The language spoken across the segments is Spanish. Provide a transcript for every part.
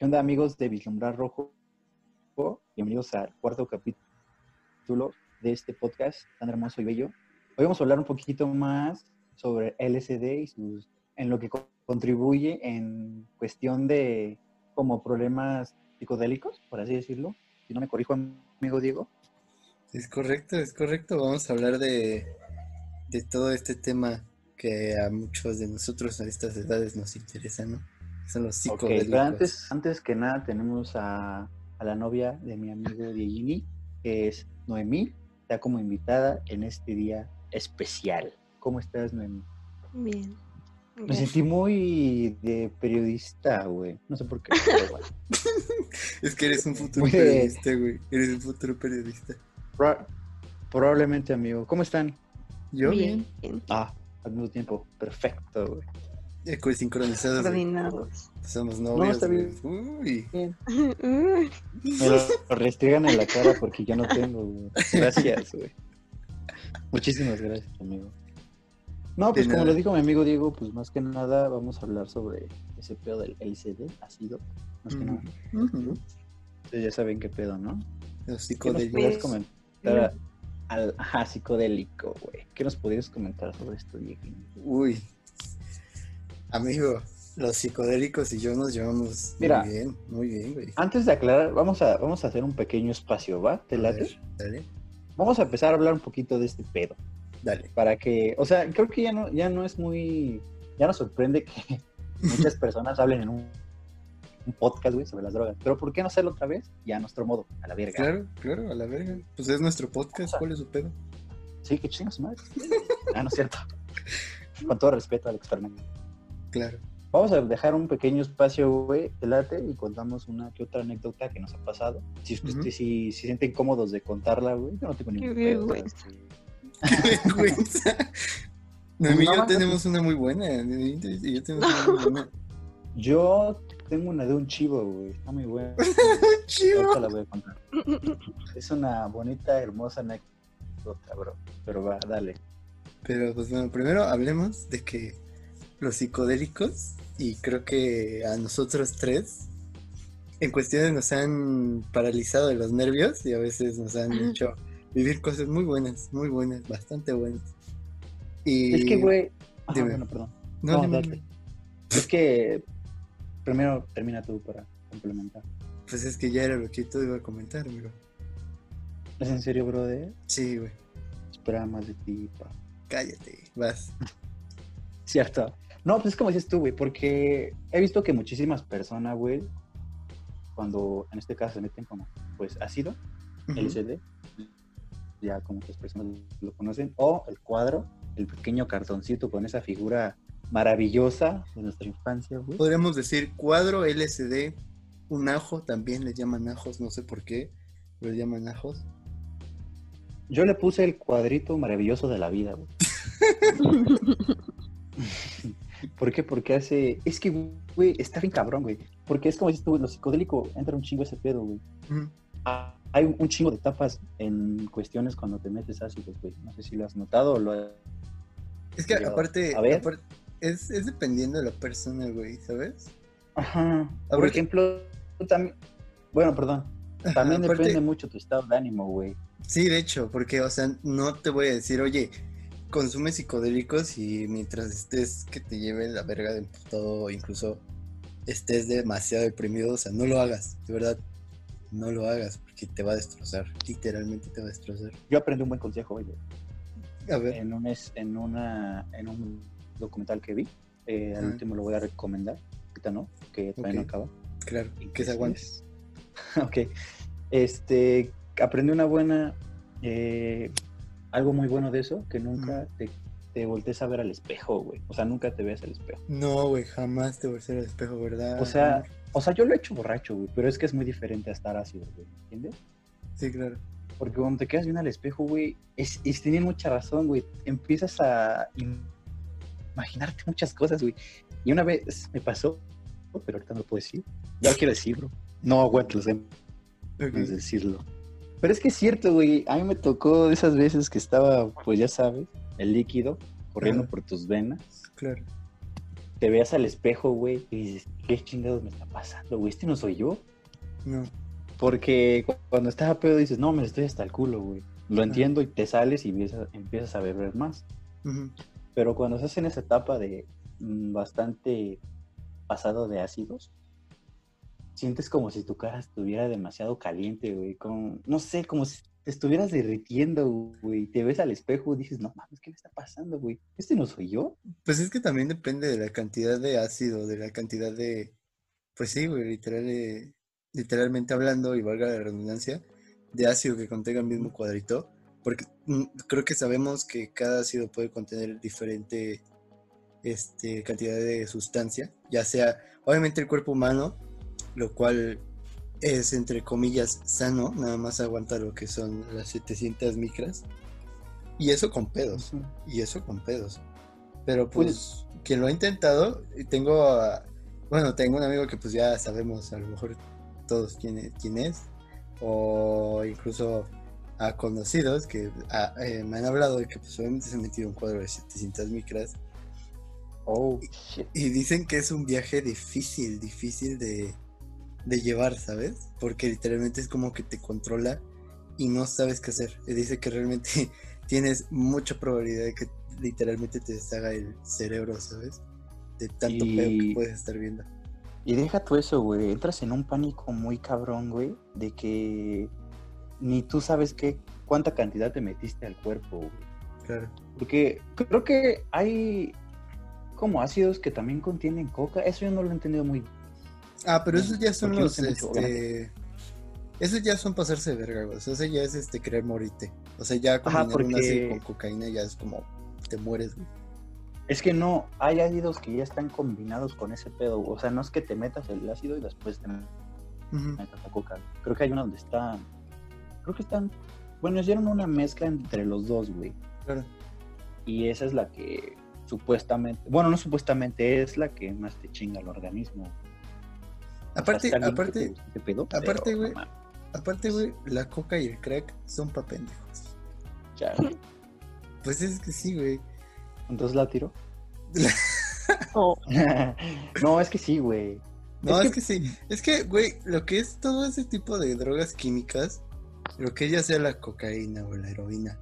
¿Qué onda amigos de Vislumbrar Rojo? Bienvenidos al cuarto capítulo de este podcast tan hermoso y bello. Hoy vamos a hablar un poquito más sobre LSD y sus, en lo que contribuye en cuestión de como problemas psicodélicos, por así decirlo. Si no me corrijo, amigo Diego. Es correcto, es correcto. Vamos a hablar de, de todo este tema que a muchos de nosotros a estas edades nos interesa, ¿no? Son los psicodélicos. pero antes, antes que nada tenemos a, a la novia de mi amigo Diegini, que es Noemí, está como invitada en este día especial. ¿Cómo estás, Noemí? Bien. Me sentí muy de periodista, güey. No sé por qué. es que eres un futuro periodista, güey. Eres un futuro periodista. probablemente, amigo. ¿Cómo están? Yo bien. Ah, al mismo tiempo. Perfecto, güey. Eco sincronizados. Coordinados. Somos novios. No, está bien. Uy. Me lo restringan en la cara porque yo no tengo, güey. Gracias, güey. Muchísimas gracias, amigo. No, pues como lo dijo mi amigo Diego, pues más que nada vamos a hablar sobre ese pedo del LCD, ácido, más que nada. Ustedes ya saben qué pedo, ¿no? Los psicodélicos. ¿Qué nos comentar al ajá, psicodélico, güey? ¿Qué nos podrías comentar sobre esto, Diego? Uy, amigo, los psicodélicos y yo nos llevamos muy bien, muy bien, güey. Antes de aclarar, vamos a, vamos a hacer un pequeño espacio, ¿va? ¿Te late? dale. Vamos a empezar a hablar un poquito de este pedo. Dale. Para que, o sea, creo que ya no, ya no es muy, ya nos sorprende que muchas personas hablen en un, podcast, güey, sobre las drogas. Pero ¿por qué no hacerlo otra vez? Y a nuestro modo, a la verga. Claro, claro, a la verga. Pues es nuestro podcast, ¿cuál es su pedo? Sí, qué chingas madre. ah, no es cierto. Con todo respeto al experimento. Claro. Vamos a dejar un pequeño espacio, güey, delante y contamos una que otra anécdota que nos ha pasado. Si, ustedes si, si, sienten cómodos de contarla, güey, yo no tengo ningún pedo. Qué vergüenza. No, y yo tenemos una muy buena. Yo tengo una muy buena. Yo tengo una de un chivo, güey. Está muy buena. chivo. la voy a contar. Es una bonita, hermosa anécdota, bro. Pero va, dale. Pero pues bueno, primero hablemos de que los psicodélicos, y creo que a nosotros tres, en cuestiones nos han paralizado de los nervios y a veces nos han hecho vivir cosas muy buenas, muy buenas, bastante buenas. Y... Es que, güey... bueno, perdón. No. Es que primero termina tú para complementar. Pues es que ya era lo que tú iba a comentar, amigo. ¿Es en serio, brother? Sí, güey. Esperaba más de ti, pa. Cállate, vas. Cierto. No, pues es como dices tú, güey, porque he visto que muchísimas personas, güey, cuando en este caso se meten como, pues, ácido, LCD, ya como muchas personas lo conocen, o el cuadro, el pequeño cartoncito con esa figura maravillosa de nuestra infancia, güey. Podríamos decir cuadro LCD, un ajo, también le llaman ajos, no sé por qué, le llaman ajos. Yo le puse el cuadrito maravilloso de la vida, güey. ¿Por qué? Porque hace. Es que, güey, está bien cabrón, güey. Porque es como si tú, lo psicodélico entra un chingo ese pedo, güey hay un chingo de etapas en cuestiones cuando te metes ácido, güey. No sé si lo has notado o lo has... Es que aparte, es, dependiendo de la persona, güey, ¿sabes? Ajá. Por ejemplo, también... Bueno, perdón. También depende mucho tu estado de ánimo, güey. Sí, de hecho, porque, o sea, no te voy a decir, oye, consume psicodélicos y mientras estés que te lleve la verga de todo, incluso estés demasiado deprimido, o sea, no lo hagas, de verdad no lo hagas porque te va a destrozar. Literalmente te va a destrozar. Yo aprendí un buen consejo hoy. A ver. En un, en, una, en un documental que vi. Eh, al último lo voy a recomendar. Ahorita no, que todavía no acaba. Claro, y que se aguantes. ok. Este, aprendí una buena. Eh, algo muy bueno de eso, que nunca te, te voltees a ver al espejo, güey. O sea, nunca te veas al espejo. No, güey, jamás te voltees al espejo, ¿verdad? O sea, o sea, yo lo he hecho borracho, güey, pero es que es muy diferente a estar ácido, güey, ¿entiendes? Sí, claro. Porque cuando te quedas viendo al espejo, güey, es, es tiene mucha razón, güey. Empiezas a imaginarte muchas cosas, güey. Y una vez me pasó, pero ahorita no lo puedo decir. Ya lo quiero decir, bro. No aguanto los okay. decirlo. Pero es que es cierto, güey. A mí me tocó de esas veces que estaba, pues ya sabes, el líquido corriendo por tus venas. Claro. te veas al espejo, güey, y dices, ¿qué chingados me está pasando, güey? ¿Este no soy yo? No. Porque cu- cuando estás a pedo dices, no, me estoy hasta el culo, güey. Lo entiendo y te sales y empiezas, empiezas a beber más. Pero cuando estás en esa etapa de mm, bastante pasado de ácidos, sientes como si tu cara estuviera demasiado caliente, güey. Como, no sé, como si te estuvieras derritiendo, güey. Te ves al espejo y dices, no mames, ¿qué me está pasando, güey? ¿Este no soy yo? Pues es que también depende de la cantidad de ácido, de la cantidad de, pues sí, güey, literal, eh, literalmente hablando, y valga la redundancia, de ácido que contenga el mismo cuadrito, porque mm, creo que sabemos que cada ácido puede contener diferente este, cantidad de sustancia, ya sea, obviamente el cuerpo humano, lo cual es entre comillas sano, nada más aguanta lo que son las 700 micras, y eso con pedos. Y eso con pedos. Pero pues, quien lo ha intentado, tengo, a- bueno, tengo un amigo que pues ya sabemos a lo mejor todos quién es, quién es o incluso a conocidos que eh, me han hablado de que pues obviamente se han metido un cuadro de 700 micras Oh, y dicen que es un viaje difícil, difícil de, de llevar, ¿sabes? Porque literalmente es como que te controla y no sabes qué hacer. Dice que realmente tienes mucha probabilidad de que literalmente te deshaga el cerebro, ¿sabes? De tanto Y- pedo que puedes estar viendo. Y deja tú eso, güey. Entras en un pánico muy cabrón, güey, de que ni tú sabes qué, cuánta cantidad te metiste al cuerpo, güey. Claro. Porque creo que hay como ácidos que también contienen coca. Eso yo no lo he entendido muy Ah, pero esos ya son los, este... Esos ya son pasarse de verga, güey. O sea, ese ya es este querer morirte. O sea, ya combinar un porque- ácido con cocaína ya es como te mueres, güey. Es que no, hay ácidos que ya están combinados con ese pedo. O sea, no es que te metas el ácido y después te metas la coca. Creo que hay una donde está. Creo que están. Bueno, hicieron una mezcla entre los dos, güey. Claro. Y esa es la que supuestamente. Bueno, no supuestamente, es la que más te chinga el organismo. Aparte, que aparte, aparte, güey. no aparte, güey, la coca y el crack son pa' pendejos. ya. Pues es que sí, güey. Entonces la tiro. no, es que sí, güey. No, Es es que- que, sí. Es que, güey, lo que es todo ese tipo de drogas químicas, lo que ya sea la cocaína o la heroína,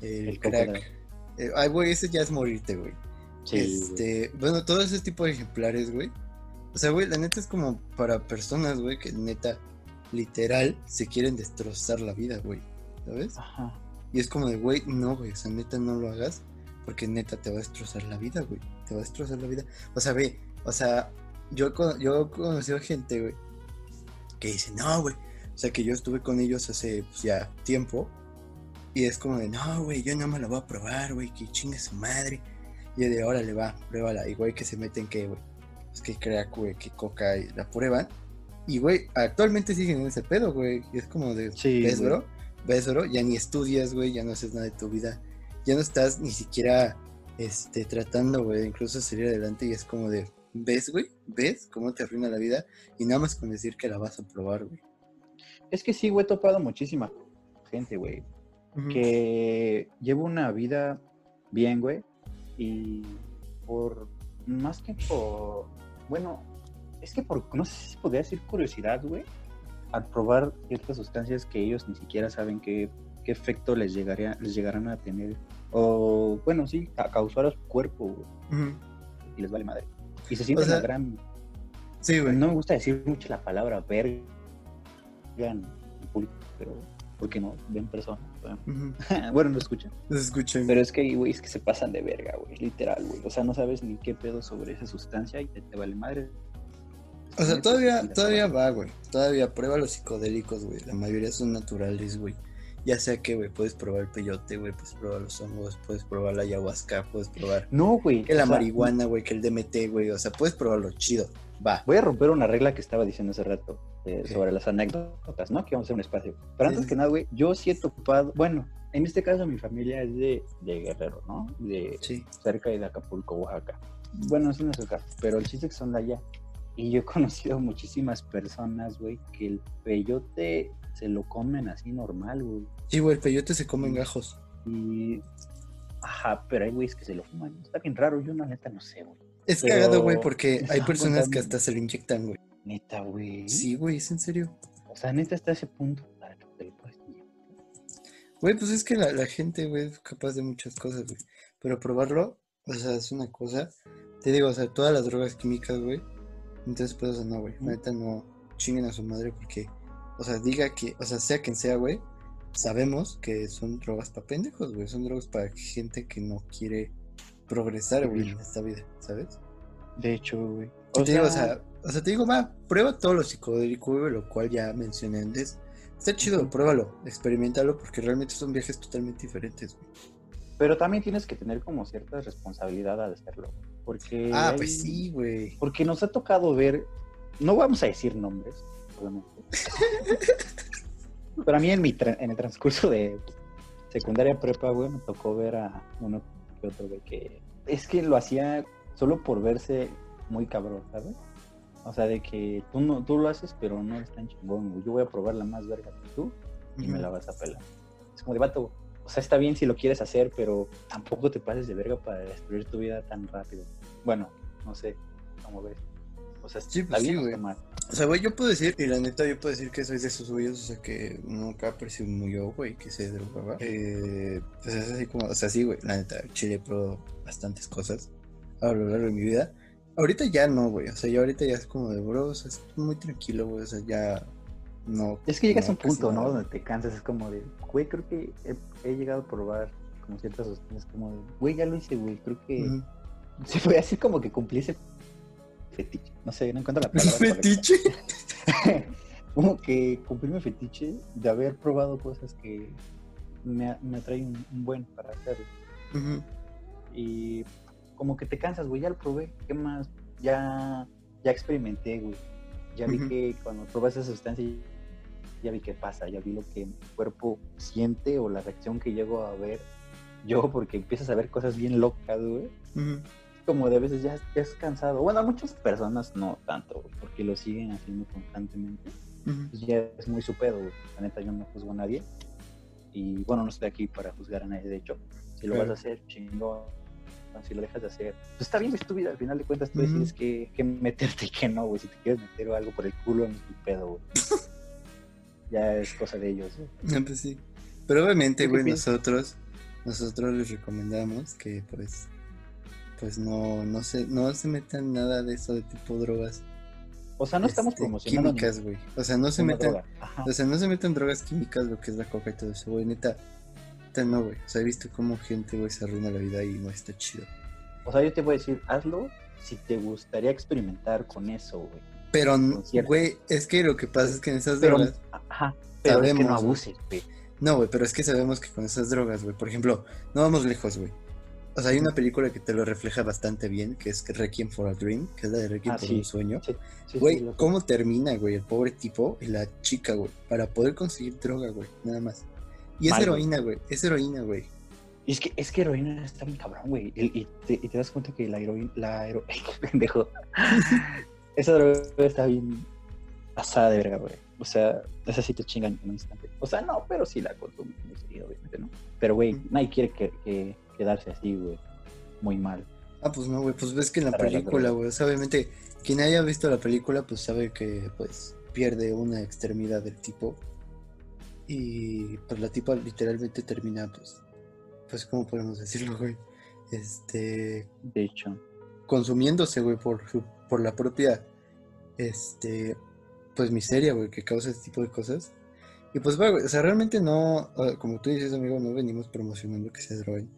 el, El crack. eh, ay, güey, ese ya es morirte, güey. Sí, güey. este, bueno, todo ese tipo de ejemplares, güey. O sea, güey, la neta es como para personas, güey, que neta, literal, se quieren destrozar la vida, güey. ¿Sabes? Ajá. Y es como de, güey, no, güey, o sea, neta, no lo hagas, porque neta te va a destrozar la vida, güey. Te va a destrozar la vida. O sea, ve, o sea, yo, yo he conocido gente, güey, que dice, no, güey. O sea, que yo estuve con ellos hace pues, ya tiempo. Y es como de, no, güey, yo no me la voy a probar, güey, que chingue su madre. Y yo de, órale, va, pruébala. Güey, que se meten que, güey, es que crack, güey, que coca, y la prueban. Y, güey, actualmente siguen en ese pedo, güey. Y es como de, Sí, ¿ves, güey. bro? ¿Ves, bro? Ya ni estudias, güey, ya no haces nada de tu vida. Ya no estás ni siquiera, este, tratando, güey, de incluso salir adelante. Y es como de, ¿ves, güey? ¿Ves cómo te arruina la vida? Y nada más con decir que la vas a probar, güey. Es que sí, güey, he topado muchísima gente, güey, que lleva una vida bien, güey, y por, más que por, bueno, es que por, no sé si podría decir curiosidad, güey, al probar ciertas sustancias que ellos ni siquiera saben qué, qué efecto les, llegaría, les llegarán a tener, o, bueno, sí, a causar a su cuerpo, güey, Ujú. y les vale madre. Y se sienten sea, la gran Sí, güey. no me gusta decir mucho la palabra verga en público, pero ¿por qué no? Ven personas. Bueno, Ujú. bueno, no escuchan. Escuchan. Pero es que, güey, es que se pasan de verga, güey, literal, güey. O sea, no sabes ni qué pedo sobre esa sustancia y te, te vale madre. O sea, todavía, todavía va, güey. Todavía prueba los psicodélicos, güey. La mayoría son naturales, güey. Ya sea que, güey, puedes probar el peyote, güey, puedes probar los hongos, puedes probar la ayahuasca, puedes probar No, güey. que la sea, marihuana, güey, que el DMT, güey. O sea, puedes probar lo chido. Va. Voy a romper una regla que estaba diciendo hace rato eh, Ok. sobre las anécdotas, ¿no? Que vamos a hacer un espacio. Pero antes sí, que nada, güey, yo sí he topado, bueno, en este caso mi familia es de, de Guerrero, ¿no? De Sí. cerca de Acapulco, Oaxaca. Bueno, eso no es pero el chiste es que son de allá. Y yo he conocido muchísimas personas, güey, que el peyote se lo comen así normal, güey. Sí, güey, el peyote se come en gajos. Y. Ajá, pero hay güeyes que se lo fuman. Está bien raro, yo la neta no sé, güey. Es Pero cagado, güey, porque hay personas que hasta se lo inyectan, güey. Neta, güey. Sí, güey, es en serio. O sea, neta está ese punto. Güey, pues es que la, la gente, güey, es capaz de muchas cosas, güey. Pero probarlo, o sea, es una cosa. Te digo, o sea, todas las drogas químicas, güey. Entonces, pues, o sea, no, güey. Neta no chinguen a su madre porque, o sea, diga que, o sea, sea quien sea, güey, sabemos que son drogas para pendejos, güey. Son drogas para gente que no quiere progresar, güey, en esta vida, ¿sabes? De hecho, güey. Te digo, o sea, o sea, te digo, va, prueba todo lo psicodélico, lo cual ya mencioné antes. Está chido, pruébalo, experimentalo, porque realmente son viajes totalmente diferentes, güey. Pero también tienes que tener como cierta responsabilidad al hacerlo. Porque. Ah, hay- pues sí, güey. Porque nos ha tocado ver. No vamos a decir nombres, obviamente. Pero a mí en, mi tra- en el transcurso de secundaria prepa, güey, me tocó ver a uno que otro, güey, que es que lo hacía solo por verse muy cabrón, ¿sabes? O sea, de que tú, no, tú lo haces, pero no eres tan chingón, güey. Yo voy a probar la más verga que tú y me la vas a pelar. Es como de vato, o sea, está bien si lo quieres hacer, pero tampoco te pases de verga para destruir tu vida tan rápido. Bueno, no sé, cómo ves. O sea, Sí, pues sí, güey. O sea, güey, yo puedo decir, y la neta, yo puedo decir que soy de esos güeyes, o sea, que nunca presumió, güey, que se drogaba. Eh, pues es así como, o sea, sí, güey, la neta, Chile probó bastantes cosas a lo largo de mi vida. Ahorita ya no, güey, o sea, ya ahorita ya es como de bro, o sea, es muy tranquilo, güey, o sea, ya no. Es que llegas no, a un punto, ¿no? Donde te cansas, es como de, güey, creo que he, he llegado a probar como ciertas sustancias, como de, güey, ya lo hice, güey, creo que se fue así como que cumplí ese fetiche. No sé, no encuentro la palabra. ¿Fetiche? como que cumplí mi fetiche de haber probado cosas que me, me atraen un, buen para hacerlo. Ujú. Y como que te cansas, güey, ya lo probé, ¿qué más? Ya, ya experimenté, güey. Ya vi que cuando pruebas esa sustancia, ya vi qué pasa, ya vi lo que mi cuerpo siente o la reacción que llego a ver yo, porque empiezas a ver cosas bien locas, güey. Como de a veces ya, ya es cansado. Bueno, a muchas personas no tanto, güey, porque lo siguen haciendo constantemente. Pues ya es muy su pedo, güey. La neta, yo no juzgo a nadie. Y bueno, no estoy aquí para juzgar a nadie, de hecho. Si lo Claro. vas a hacer, chingón. Si lo dejas de hacer, pues está bien, es tu vida. Al final de cuentas, tú decides que, que meterte y que no, güey. Si te quieres meter algo por el culo, es tu pedo, güey. ya es cosa de ellos, güey. No, pues sí. Pero obviamente, ¿Tú qué güey, nosotros, nosotros les recomendamos que pues, pues no, no se, no se metan nada de eso de tipo drogas. O sea, no estamos este, promocionando químicas, güey. O sea, no se metan, o sea, no se metan drogas químicas, lo que es la coca y todo eso, güey, neta. Neta no, güey. O sea, he visto cómo gente, güey, se arruina la vida y no está chido. O sea, yo te voy a decir, hazlo si te gustaría experimentar con eso, güey. Pero, güey, es que lo que pasa es que en esas Pero, drogas, ajá, pero es que Sabemos, no abuses, güey. No, güey, pero es que sabemos que con esas drogas, güey, por ejemplo, no vamos lejos, güey. O sea, hay una película que te lo refleja bastante bien, que es Requiem for a Dream, que es la de Requiem Ah, por sí. un sueño. Sí, sí, Güey. ¿cómo termina, güey, el pobre tipo y la chica, güey, para poder conseguir droga, güey, nada más? Y es Mal, heroína, güey, es heroína, güey. Y es que, es que heroína está bien cabrón, güey. Y, y te, y te das cuenta que la heroína, la hero... qué pendejo. Esa droga está bien pasada de verga, güey. O sea, esa sí te chingan en un instante. O sea, no, pero sí la consumen muy seguido, obviamente, ¿no? Pero, güey, nadie quiere que, que- quedarse así, güey. Muy mal. Ah, pues no, güey, pues ves que en la Para película, güey, o sea, obviamente, quien haya visto la película, pues sabe que, pues, pierde una extremidad del tipo. Y, pues, la tipa literalmente termina, pues, pues, ¿cómo podemos decirlo, güey? Este, De hecho. consumiéndose, güey, por, su- por la propia, este, pues, miseria, güey, que causa este tipo de cosas. Y pues, güey, o sea, realmente no, como tú dices, amigo, no venimos promocionando que se droguen.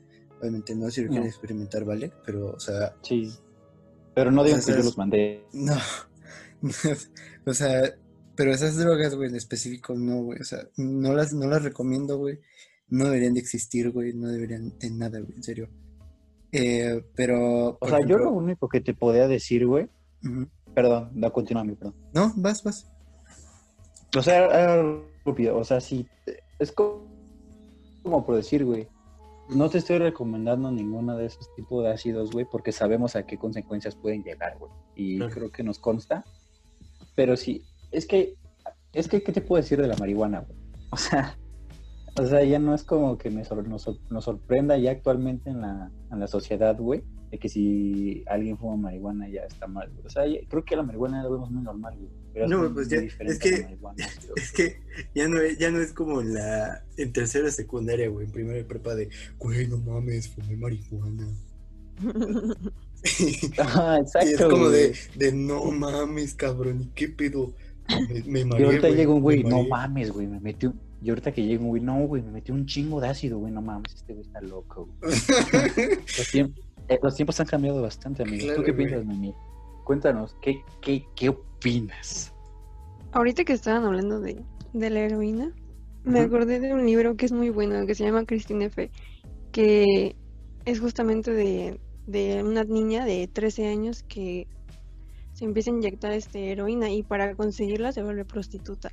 Obviamente no, si lo quieren No. experimentar, ¿vale? Pero, o sea, Sí. Pero no digan O sea, que yo los mandé. no. o sea, pero esas drogas, güey, en específico, no, güey. O sea, no las, no las recomiendo, güey. No deberían de existir, güey. No deberían de nada, güey, en serio. Eh, pero, O sea, yo lo ejemplo- único que te podía decir, güey. Ujú. Perdón, da continúa mi perdón. No, vas, vas. O sea, era rápido. O sea, sí. Es co- como por decir, güey. No te estoy recomendando ninguno de esos tipos de ácidos, güey, porque sabemos a qué consecuencias pueden llegar, güey. Y Claro. creo que nos consta. Pero sí, es que, es que, ¿qué te puedo decir de la marihuana, güey? O sea, o sea, ya no es como que me sor- nos, sor- nos sorprenda ya actualmente en la, en la sociedad, güey, de que si alguien fuma marihuana ya está mal. güey. O sea, ya- creo que la marihuana la vemos muy normal, güey. Pero No, muy- pues muy ya- es que-. Es que ya no es, ya no es como en la en tercera secundaria, güey, en primera prepa de, güey, no mames, fumé marihuana. Y exacto. es como de, de, no mames, cabrón, ¿y qué pedo? Me, me Y ahorita llega un güey, no mareé". mames, güey, me metió. Y ahorita que llega un güey, no, güey, me metió un chingo de ácido, güey, no mames, este güey está loco, güey. Los, tiemp- eh, los tiempos han cambiado bastante, amigo. Claro, ¿Tú qué güey. piensas, Mimi? Cuéntanos, ¿qué, qué, qué opinas? Ahorita que estaban hablando de, de la heroína, me acordé de un libro que es muy bueno, que se llama Christine F., que es justamente de, de una niña de 13 años que se empieza a inyectar este heroína y para conseguirla se vuelve prostituta.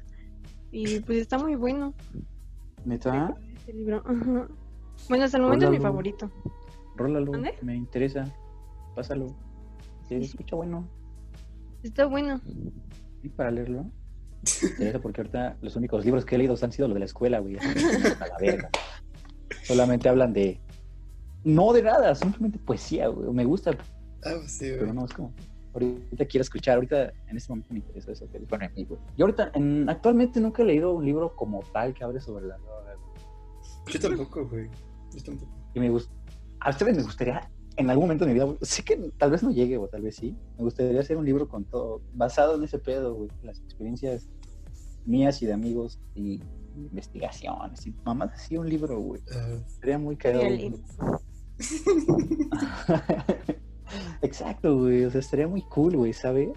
Y pues está muy bueno ¿Neta? este libro. ajá. Bueno, hasta el momento es mi favorito. Rólalo, ¿Mande? me interesa. Pásalo. Se escucha bueno. Está bueno. ¿Y para leerlo? Me interesa porque ahorita los únicos libros que he leído han sido los de la escuela, güey. A la verga. Solamente hablan de. No de nada, simplemente poesía, güey. Me gusta, Ah, pues sí, pero güey. no es como. Ahorita quiero escuchar, ahorita en este momento me interesa eso que güey. Yo ahorita, en- actualmente nunca he leído un libro como tal que hable sobre la droga. Yo tampoco, güey. Yo tampoco. Y me gusta. A ustedes me gustaría, en algún momento de mi vida, sé que tal vez no llegue, o tal vez sí. Me gustaría hacer un libro con todo, basado en ese pedo, güey. Las experiencias mías y de amigos y investigaciones y mamás así un libro, güey. Ah, Sería muy cagado. Exacto, güey. O sea, estaría muy cool, güey, ¿sabes?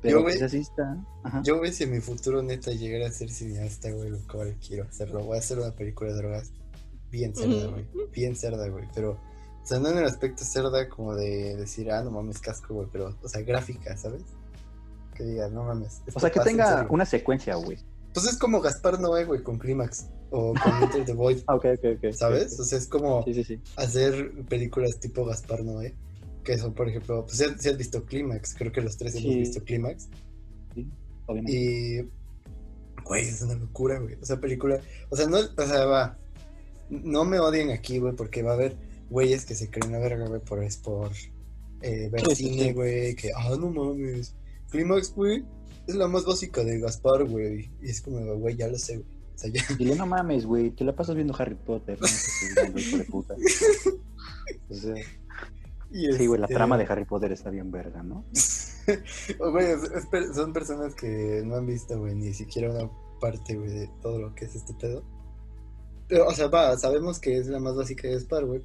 Pero Yo, güey, pues así está. Ajá. Yo, güey, si en mi futuro neta llegara a ser cineasta, güey, lo cual quiero hacerlo. Voy a hacer una película de drogas bien cerda, güey. Bien cerda, güey. Pero, o sea, no en el aspecto cerda como de decir, ah, no mames, casco, güey. Pero, o sea, gráfica, ¿sabes? Que diga, no mames. O sea, que tenga serio". una secuencia, güey. Pues es como Gaspar Noé, güey, con Clímax. O con Enter the Void, Ah, ok, ok, ok. ¿sabes? O sea, es como Sí, sí, sí. hacer películas tipo Gaspar Noé. Que son, por ejemplo, pues si has visto Clímax. Creo que los tres hemos Sí. visto Clímax. Obviamente. Y. Güey, es una locura, güey. O sea, película. O sea, no. O sea, va. No me odien aquí, güey, porque va a haber güeyes que se creen la verga, güey, por, es por eh, ver Sí, sí, cine, sí. güey. Que, ah, no mames. Clímax, güey, es la más básica de Gaspar, güey. Y es como, güey, ya lo sé, güey. O sea, ya. Dile, no mames, güey, te la pasas viendo Harry Potter. No de puta. O sea, Y sí, güey, la este, trama de Harry Potter está bien verga, ¿no? o, güey, es- son personas que no han visto, güey, ni siquiera una parte, güey, de todo lo que es este pedo. Pero, o sea, va, sabemos que es la más básica de Gaspar, güey.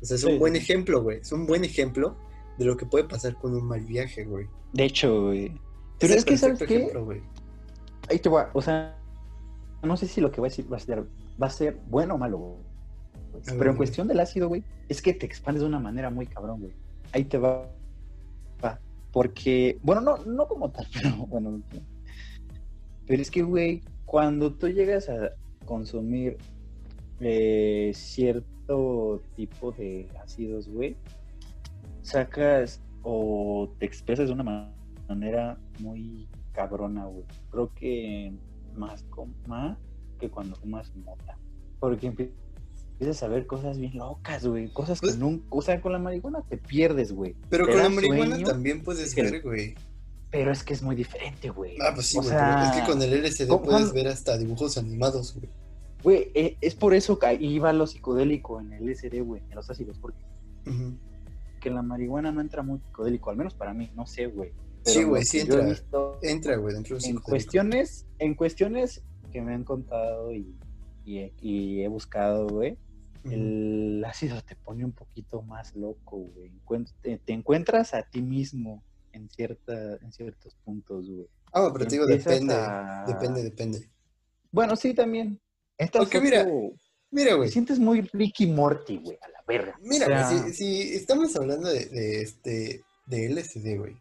O sea, es un Sí, buen ejemplo, güey. Es un buen ejemplo de lo que puede pasar con un mal viaje, güey. De hecho, güey. Pero es que, ¿sabes qué? güey. Ahí te va. O sea, no sé si lo que voy a decir va a ser, va a ser bueno o malo, güey. Ver, Pero en cuestión del ácido, güey, es que te expandes de una manera muy cabrón, güey. Ahí te va. Porque, bueno, no, no como tal, pero bueno. Pero es que, güey, cuando tú llegas a consumir eh, cierto tipo de ácidos, güey, sacas o te expresas de una ma- manera muy cabrona, güey. Creo que más, con, más que cuando fumas mota. Porque empie- empiezas a ver cosas bien locas, güey. Cosas Pues- que nunca... O sea, con la marihuana te pierdes, güey. Pero te con la marihuana sueño, también puedes ver, güey. Pero es que es muy diferente, güey. Ah, pues sí, güey. pero es sea, que con el LSD ¿cómo- puedes ver hasta dibujos animados, güey. Güey, eh, es por eso que va lo psicodélico en el LSD, güey, en los ácidos, porque Ujú. que la marihuana no entra muy psicodélico, al menos para mí, no sé, güey. Sí, güey, sí entra. visto Entra, güey, dentro de en cuestiones, en cuestiones que me han contado y, y- y he buscado, güey. El ácido te pone un poquito más loco, güey. Te, te encuentras a ti mismo en cierta, en ciertos puntos, güey. Ah, pero te digo, depende. a- Depende, depende. Bueno, sí, también. Porque mira, Mira, te güey. sientes muy Ricky Morty, güey, a la verga. Mira, O sea, güey, si, si estamos hablando de, de este de LSD, güey,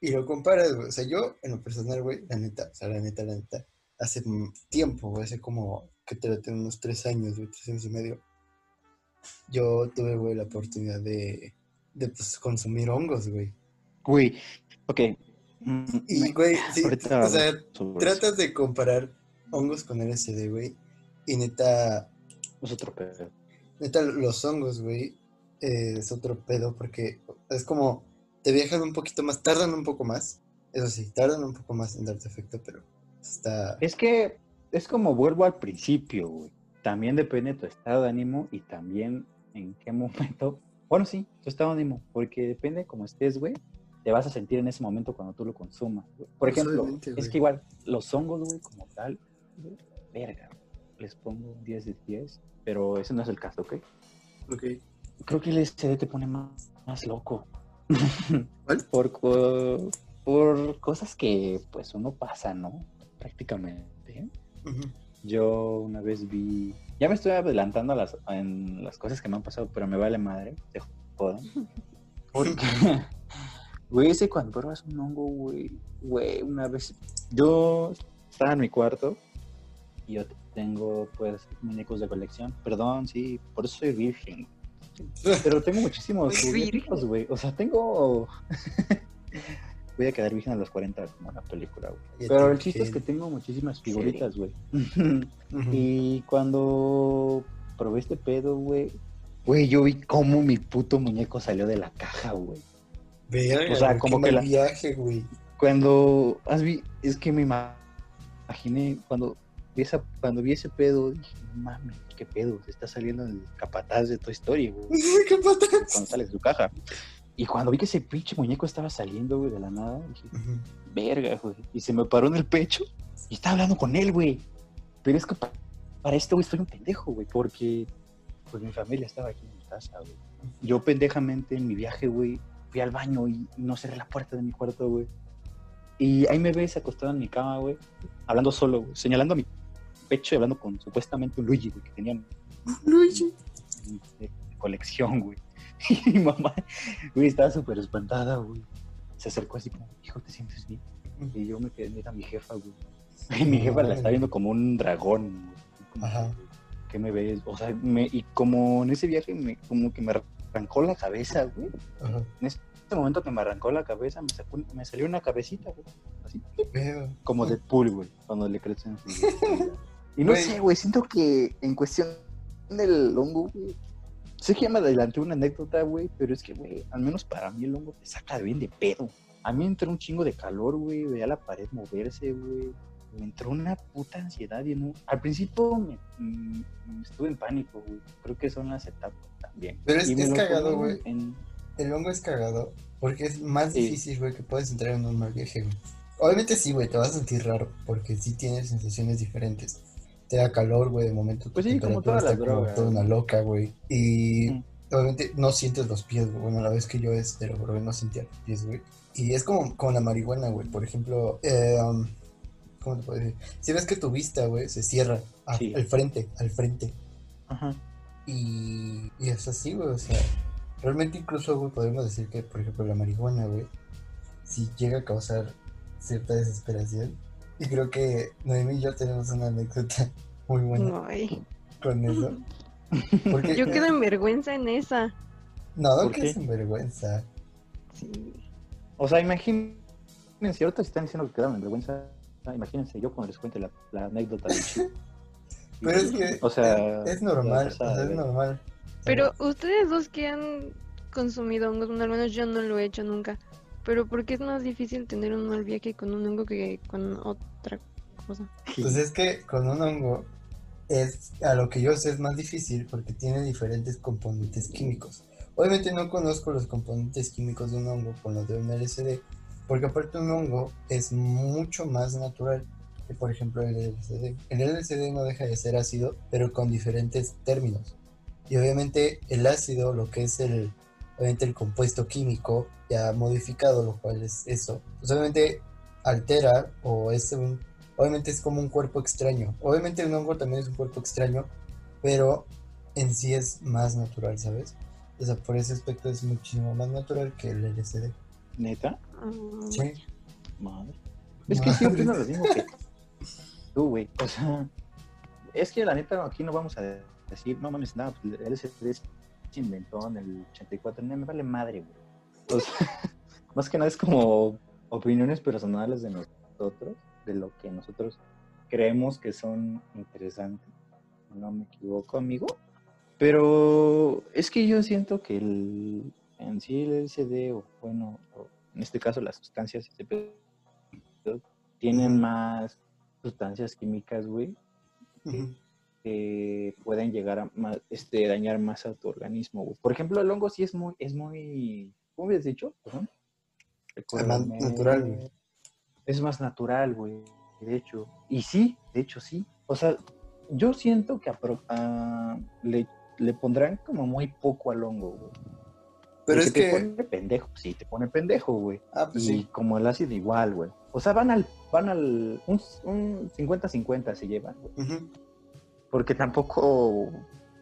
y lo comparas, güey, o sea, yo en lo personal, güey, la neta, o sea, la neta, la neta, hace tiempo, güey, hace como, que te lo tengo unos tres años, güey, tres años y medio, yo tuve, güey, la oportunidad de, de pues, consumir hongos, güey. Güey, ok. Y, güey, sí, ahorita o sea, tratas de comparar hongos con LSD, güey, y neta. Es otro pedo. Neta, los hongos, güey, eh, es otro pedo porque es como te viajan un poquito más, tardan un poco más. Eso sí, tardan un poco más en darte efecto, pero está. Es que es como vuelvo al principio, güey. También depende de tu estado de ánimo y también en qué momento. Bueno, sí, tu estado de ánimo, porque depende cómo estés, güey. Te vas a sentir en ese momento cuando tú lo consumas. güey. Por ejemplo, es güey. que igual los hongos, güey, como tal, güey, verga, les pongo un 10 de 10, pero ese no es el caso, ¿ok? Ok. Creo que el LSD te pone más, más loco. ¿Cuál? por, co- por cosas que pues uno pasa, ¿no? Prácticamente. Ujú. Yo una vez vi, ya me estoy adelantando a las, en las cosas que me han pasado, pero me vale madre, te jodan. Porque, güey, ese cuando pruebas un hongo, güey, güey, una vez, yo estaba en mi cuarto y yo tengo, pues, muñecos de colección. Perdón, sí, por eso soy virgen. Pero tengo muchísimos juguetes, güey. O sea, tengo... Voy a quedar virgen a los 40 como la película, güey. Pero el chiste es que tengo muchísimas figuritas, güey. Y cuando probé este pedo, güey, güey, yo vi cómo mi puto muñeco salió de la caja, güey. Verga, o sea, como que la- viaje, güey. Cuando has vi, es que me ima- imaginé cuando vi esa, cuando vi ese pedo, dije, no mames, qué pedo, se está saliendo el capataz de Toy Story, güey. ¿Qué patas? Cuando sale de su caja. Y cuando vi que ese pinche muñeco estaba saliendo, güey, de la nada, dije, verga, güey. Y se me paró en el pecho y estaba hablando con él, güey. Pero es que pa- para esto, güey, estoy un pendejo, güey, porque pues mi familia estaba aquí en mi casa, güey. Yo pendejamente en mi viaje, güey, fui al baño y no cerré la puerta de mi cuarto, güey. Y ahí me ves acostado en mi cama, güey, hablando solo, güey, señalando a mi pecho y hablando con supuestamente un Luigi, güey, que tenían Luigi. de, de colección, güey. Y mi mamá, güey, estaba súper espantada, güey. Se acercó así como, hijo, ¿te sientes bien? Y yo me quedé, era mi jefa, güey. Y mi jefa la está viendo como un dragón, güey. Ajá. ¿Qué me ves? O sea, me, y como en ese viaje, me, como que me arrancó la cabeza, güey. Ajá. En ese momento que me arrancó la cabeza, me, sacó, me salió una cabecita, güey. Así, Veo. como de pool, güey, cuando le crecen. Y no Güey. sé, güey, siento que en cuestión del hongo, güey, sé que ya me adelanté una anécdota, güey, pero es que, güey, al menos para mí el hongo te saca bien de pedo. A mí me entró un chingo de calor, güey, veía la pared moverse, güey. Me entró una puta ansiedad y no... Al principio me, mm, estuve en pánico, güey. Creo que son las etapas también. Pero es- es cagado, güey. en- El hongo es cagado porque es más Sí. difícil, güey, que puedes entrar en un mal viaje, güey. Obviamente sí, güey, te vas a sentir raro porque sí tienes sensaciones diferentes. Te da calor, güey, de momento tu Pues sí, como todas las drogas. toda una loca, güey. Y Mm. obviamente no sientes los pies, güey. Bueno, la vez que yo este, lo probé no sentía los pies, güey. Y es como con la marihuana, güey. Por ejemplo, eh, um, ¿cómo te puedo decir? Si ves que tu vista, güey, se cierra a- Sí. al frente, al frente. Ajá. Y, y es así, güey, o sea, realmente incluso, güey, podemos decir que, por ejemplo, la marihuana, güey, si llega a causar cierta desesperación. Y creo que Noemí y yo tenemos una anécdota muy buena Ay, con eso. Porque, yo quedo en vergüenza en esa. No, ¿Por que qué? es sinvergüenza. Sí. O sea, imagínense, ahorita están diciendo que quedaron en vergüenza, imagínense yo cuando les cuente la, la anécdota. Pero es que O sea, es, es normal, o sea, es normal. Pero ustedes dos que han consumido hongos, bueno, al menos yo no lo he hecho nunca. Pero ¿por qué es más difícil tener un mal viaje con un hongo que con otra cosa? Pues es que con un hongo es, a lo que yo sé, es más difícil porque tiene diferentes componentes químicos. Obviamente no conozco los componentes químicos de un hongo con los de un LSD, porque aparte un hongo es mucho más natural que por ejemplo el LSD. El LSD no deja de ser ácido, pero con diferentes términos. Y obviamente el ácido, lo que es el, obviamente el compuesto químico ya modificado, lo cual es eso, pues obviamente altera o es un obviamente es como un cuerpo extraño. Obviamente un hongo también es un cuerpo extraño, pero en sí es más natural, ¿sabes? O sea, por ese aspecto es muchísimo más natural que el LSD. ¿Neta? Ah, Sí. Madre. Es que siempre no lo mismo que tú, güey. O sea, es que la neta aquí no vamos a decir, no mames, nada, pues, el LSD se inventó en el 84, no me vale madre, güey. O sea, más que nada es como opiniones personales de nosotros, de lo que nosotros creemos que son interesantes. ¿No me equivoco, amigo? Pero es que yo siento que el, en sí el LSD, o bueno, o en este caso las sustancias tienen más sustancias químicas, güey. Que pueden llegar a ma- este, dañar más a tu organismo, güey. Por ejemplo, el hongo sí es muy, es muy, ¿cómo habías dicho? Perdón. Recuérdame. natural. Es más natural, güey, de hecho. Y sí, de hecho sí. O sea, yo siento que apro- a- le, le pondrán como muy poco al hongo, güey. Pero es te que. pone pendejo, sí, te pone pendejo, güey. Ah, pues y sí. como el ácido igual, güey. O sea, van al, van al, un un 50-50 se llevan, güey. Porque tampoco,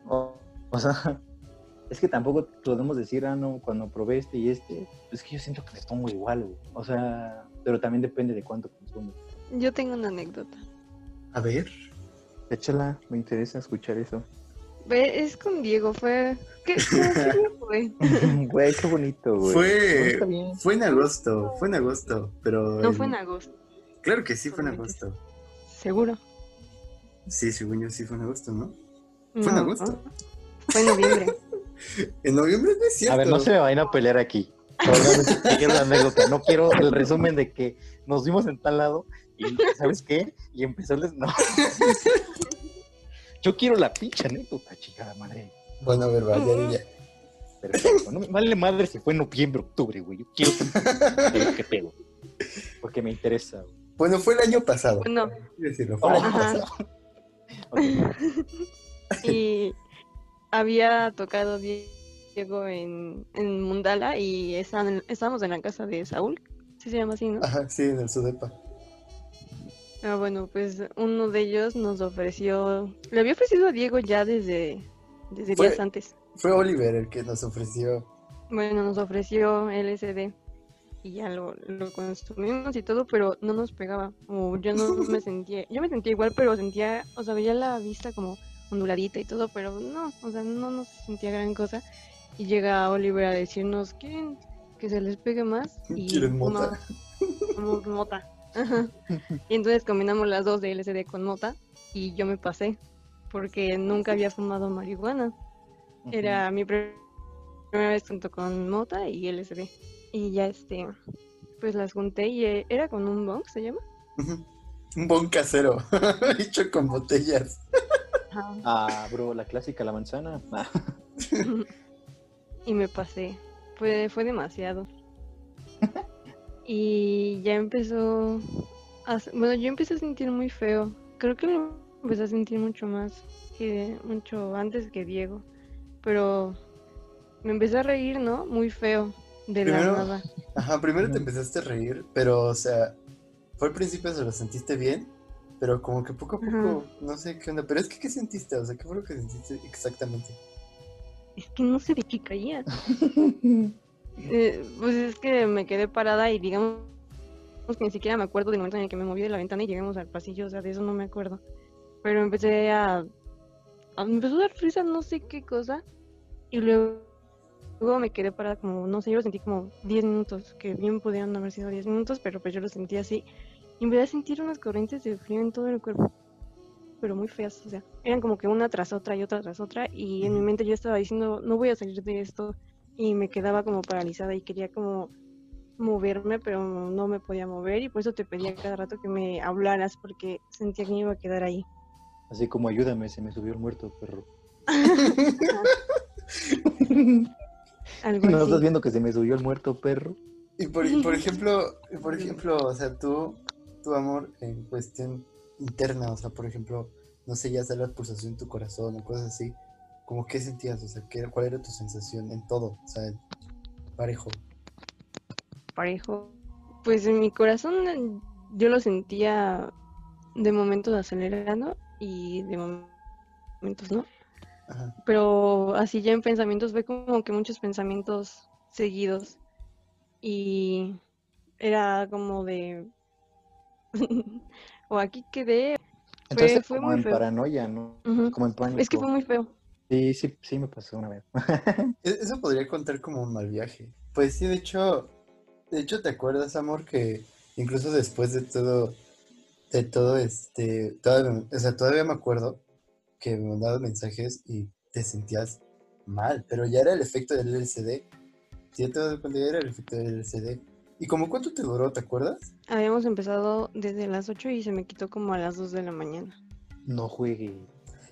o, o sea, es que tampoco podemos decir, ah, no, cuando probé este y este, es que yo siento que les pongo igual, güey. O sea, pero también depende de cuánto consumo. Yo tengo una anécdota. A ver. Échala, me interesa escuchar eso. Ve, Es con Diego, fue... ¿Qué, fue? Güey, qué bonito, güey. Fue-. Fue en agosto, fue en agosto, pero... No el- fue en agosto, Claro que sí fue en agosto. seguro. Sí, según yo sí fue en agosto, ¿no? Fue en No, agosto. Fue en noviembre. En noviembre no es cierto. A ver, no se me vayan a pelear aquí. Quiero la anécdota, no quiero el resumen de que nos vimos en tal lado y ¿sabes qué? Y empezó el... No. Yo quiero la pinche anécdota, chingada madre. Bueno, a ver, va, ya, ya. Perfecto. No me vale madre si fue en noviembre, octubre, güey. Yo quiero qué pedo. Porque me interesa, güey. Bueno, fue el año pasado. Bueno, Quiero decirlo, fue el año Ajá. pasado. Y había tocado Diego en, en Mundala y estábamos en la casa de Saúl, sí se llama así, ¿no? Ajá, sí, en el Sudepa. Ah, bueno, pues uno de ellos nos ofreció, le había ofrecido a Diego ya desde, desde Fue- días antes. Fue Oliver el que nos ofreció. Bueno, nos ofreció LSD y ya lo, lo consumimos y todo, pero no nos pegaba. O yo no me sentía, yo me sentía igual, pero sentía, o sea, veía la vista como onduladita y todo, pero no, o sea, no nos sentía gran cosa. Y llega Oliver a decirnos, ¿quieren que se les pegue más? Y ¿Quieren mota? mota. Ajá. Y entonces combinamos las dos de LSD con mota y yo me pasé porque nunca había fumado marihuana. Era mi primera vez junto con Mota y LSD. Y ya este, pues las junté y eh, era con un bong, se llama. Un bon casero, hecho con botellas. Ah, bro, la clásica, la manzana. Y me pasé. Fue, fue demasiado. y ya empezó. a bueno, yo empecé a sentir muy feo. Creo que lo empecé a sentir mucho más que mucho antes que Diego. Pero me empecé a reír, ¿no? Muy feo. De la Primero- nada. Ajá, primero te empezaste a reír, pero, o sea, fue al principio se lo sentiste bien, pero como que poco a poco, Ajá. no sé qué onda. Pero es que, ¿qué sentiste? O sea, ¿qué fue lo que sentiste exactamente? Es que no sé de qué caía. Eh, pues es que me quedé parada y digamos que ni siquiera me acuerdo del momento en el que me moví de la ventana y llegamos al pasillo, o sea, de eso no me acuerdo. Pero empecé a... a- me empezó a dar risa no sé qué cosa y luego, luego me quedé parada como, no sé, yo lo sentí como 10 minutos, que bien pudieron haber sido 10 minutos, pero pues yo lo sentí así. Y empecé a sentir unas corrientes de frío en todo el cuerpo, pero muy feas, o sea, eran como que una tras otra y otra tras otra y en mi mente yo estaba diciendo, no voy a salir de esto y me quedaba como paralizada y quería como moverme, pero no me podía mover y por eso te pedía cada rato que me hablaras porque sentía que me iba a quedar ahí. Así como ayúdame, se me subió el muerto, perro. Algo ¿No así. estás viendo que se me subió el muerto, perro? Y por, y por ejemplo, y por ejemplo, o sea, tú, tu amor en cuestión interna, o sea, por ejemplo, no sé, ya sea la pulsación en tu corazón o cosas así, como qué sentías, o sea, ¿qué, cuál era tu sensación en todo, o sea, en parejo. parejo. Pues en mi corazón yo lo sentía de momentos acelerando y de momentos no. Ajá. Pero así ya en pensamientos fue como que muchos pensamientos seguidos y era como de o aquí quedé. Entonces, fue como muy en feo. paranoia, ¿no? Como en pánico. Es que fue muy feo. Sí, sí, sí me pasó una vez. E- Eso podría contar como un mal viaje. Pues sí, de hecho, de hecho, ¿te acuerdas, amor, que incluso después de todo, de todo este, todavía, o sea, todavía me acuerdo que me mandaba mensajes y te sentías mal, pero ya era el efecto del LCD. Si ya te das cuenta, ya era el efecto del LCD. ¿Y como cuánto te duró, te acuerdas? Habíamos empezado desde las 8 y se me quitó como a las 2 de la mañana. No juegue.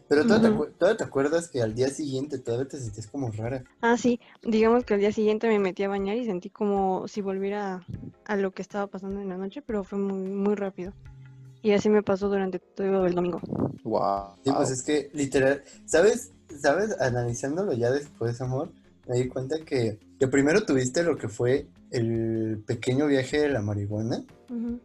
Pero todavía, te, Ujú. acu- todavía te acuerdas que al día siguiente todavía te sentías como rara. Ah, sí, digamos que al día siguiente me metí a bañar y sentí como si volviera a lo que estaba pasando en la noche, pero fue muy, muy rápido. Y así me pasó durante todo el domingo. Wow. Sí, pues es que literal, ¿sabes? ¿Sabes? Analizándolo ya después, amor, me di cuenta que, que primero tuviste lo que fue el pequeño viaje de la marihuana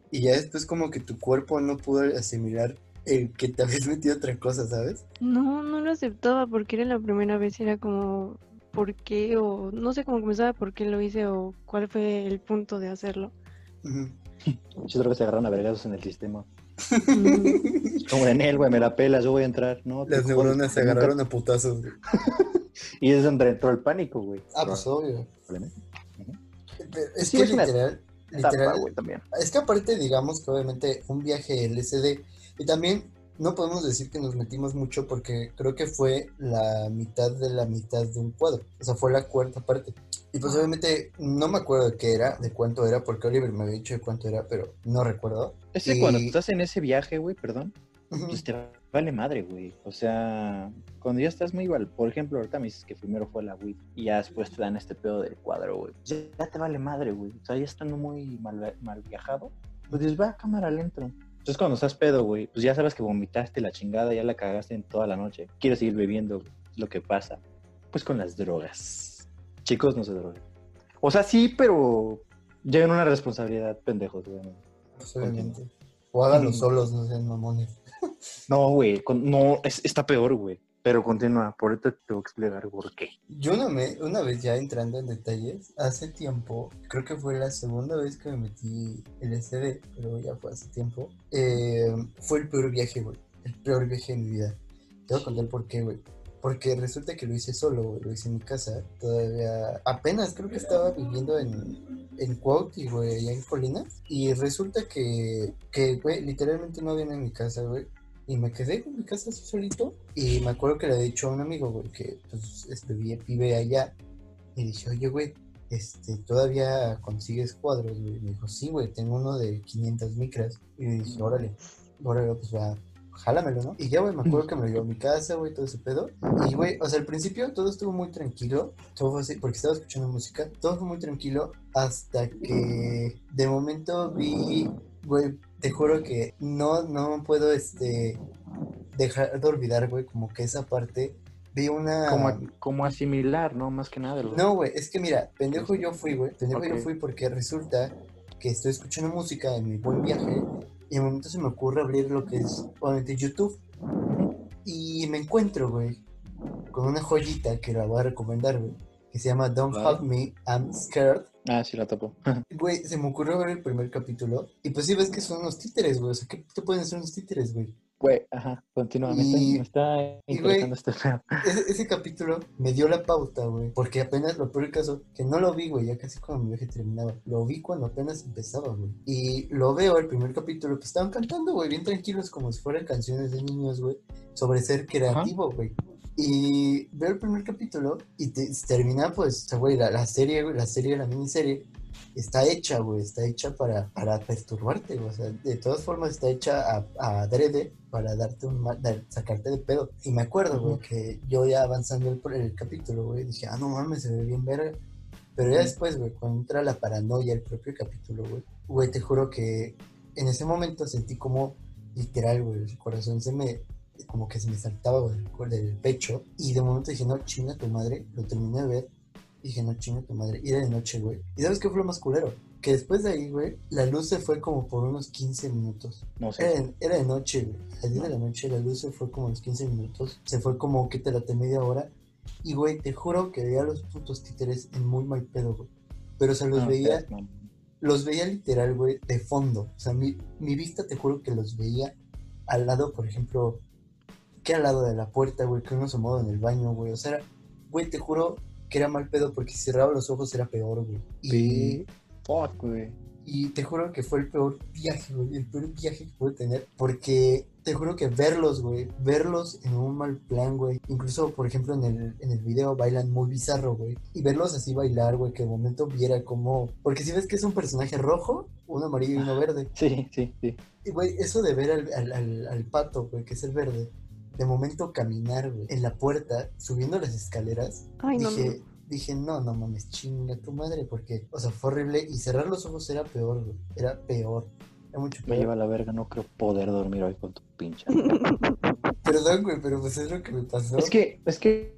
y ya después como que tu cuerpo no pudo asimilar el que te habías metido otra cosa, ¿sabes? No, no lo aceptaba porque era la primera vez, era como, ¿por qué? O no sé cómo comenzaba por qué lo hice o cuál fue el punto de hacerlo. Ujú. Yo creo que se agarraron a vergazos en el sistema. Como en él, güey, me la pelas, yo voy a entrar. No, Las jodes, neuronas se nunca- agarraron a putazos. güey. Y es donde entró el pánico, güey. Ah, pues obvio. Es Sí, que es una literal, Etapa, literal, güey, también. Es que aparte, digamos que obviamente un viaje LSD y también no podemos decir que nos metimos mucho porque creo que fue la mitad de la mitad de un cuadro, o sea, fue la cuarta parte. Y pues obviamente no me acuerdo de qué era, de cuánto era, porque Oliver me había dicho de cuánto era, pero no recuerdo. Ese Y- cuando estás en ese viaje, güey, perdón, pues te vale madre, güey. O sea, cuando ya estás muy igual, por ejemplo, ahorita me dices que primero fue la weed y ya después te dan este pedo del cuadro, güey. Ya, ya te vale madre, güey. O sea, ya estando muy mal, mal viajado, pues dices, va, cámara, le entro. Entonces cuando estás pedo, güey, pues ya sabes que vomitaste la chingada, ya la cagaste en toda la noche. Quieres seguir bebiendo, lo que pasa. Pues con las drogas. Chicos, no se droguen. O sea, sí, pero lleven una responsabilidad, pendejos, güey. Obviamente. O háganlo Ujú. solos, no sean mamones. No, güey, con- no, es- está peor, güey. Pero continúa, por ahorita te voy a explicar por qué. Yo una, me- una vez ya entrando en detalles, hace tiempo, creo que fue la segunda vez que me metí LSD, pero ya fue hace tiempo, eh, fue el peor viaje, güey. El peor viaje de mi vida. Te voy a contar por qué, güey. Porque resulta que lo hice solo, güey. Lo hice en mi casa. Todavía, apenas creo que estaba viviendo en, en Cuautli, güey, allá en Colinas. Y resulta que, que, güey, literalmente no había en mi casa, güey. Y me quedé en mi casa así solito. Y me acuerdo que le había dicho a un amigo, güey, que pues este vive, allá. Y dije, oye, güey, este, ¿todavía consigues cuadros, güey? Me dijo, sí, güey, tengo uno de 500 micras. Y le dije, órale, órale, pues va, jálamelo, ¿no? Y ya, güey, me acuerdo que me llevó a mi casa, güey, todo ese pedo. Y, güey, o sea, al principio todo estuvo muy tranquilo. Todo fue así, porque estaba escuchando música. Todo fue muy tranquilo hasta que de momento vi, güey, te juro que no, no puedo, este, dejar de olvidar, güey, como que esa parte. Vi una... Como, como asimilar, ¿no? Más que nada. lo- No, güey, es que mira, pendejo yo fui, güey. Pendejo yo fui porque resulta que estoy escuchando música en mi buen viaje y de momento se me ocurre abrir lo que es, obviamente, YouTube. Y me encuentro, güey, con una joyita que la voy a recomendar, güey, que se llama Don't Vale. Hug Me, I'm Scared. Ah, sí, la topo. Güey, se me ocurrió ver el primer capítulo y pues sí ves que son unos títeres, güey. O sea, ¿qué te pueden ser unos títeres, güey? Güey, ajá, continúa. Me está, Y- me está interesando este. Ese, ese capítulo me dio la pauta, güey. Porque apenas, lo peor caso, que no lo vi, güey, ya casi cuando mi viaje terminaba. Lo vi cuando apenas empezaba, güey. Y lo veo, el primer capítulo, pues estaban cantando, güey, bien tranquilos, como si fueran canciones de niños, güey, sobre ser creativo, güey. Y veo el primer capítulo y te, termina, pues, o sea, güey, la, la serie, la serie, la miniserie, está hecha, güey, está hecha para, para perturbarte, güey. O sea, de todas formas está hecha a, a adrede para darte un mal, sacarte de pedo. Y me acuerdo, güey, que yo ya avanzando el, el capítulo, güey, dije, ah, no mames, se ve bien verga. Pero ya después, güey, cuando entra la paranoia, el propio capítulo, güey, güey, te juro que en ese momento sentí como, literal, güey, el corazón se me, como que se me saltaba, del- del pecho. Y de momento dije, no, chinga tu madre, lo terminé de ver. Dije, no, chinga tu madre. Y era de noche, güey. ¿Y sabes qué fue lo más culero? Que después de ahí, güey, la luz se fue como por unos 15 minutos. No sé. era de noche, güey. Al día de la noche la luz se fue como unos 15 minutos. Se fue como, que te late media hora. Y, güey, te juro que veía a los putos títeres en muy mal pedo, güey. Pero, o sea, los No, veía, los veía literal, güey, de fondo. O sea, mi, mi vista, te juro que los veía al lado, por ejemplo, que al lado de la puerta, güey, que uno se mueve en el baño, güey. O sea, güey, te juro que era mal pedo porque si cerraba los ojos era peor, güey. Y, Sí. Fuck, güey. y te juro que fue el peor viaje, güey, el peor viaje que pude tener, porque te juro que verlos, güey, verlos en un mal plan, güey. Incluso, por ejemplo, en el, en el video bailan muy bizarro, güey. Y verlos así bailar, güey, que de momento viera como... Porque si ves que es un personaje rojo, uno amarillo y uno verde. Sí, sí, sí. Y, güey, eso de ver al, al, al, al pato, güey, que es el verde, de momento caminar, güey, en la puerta, subiendo las escaleras, Ay, no, dije, dije, no, no mames, chinga tu madre, porque, o sea, fue horrible y cerrar los ojos era peor, güey, era peor, era mucho Me peor. lleva a la verga, no creo poder dormir hoy con tu pinche. Perdón, güey, pero pues es lo que me pasó. es que, es que,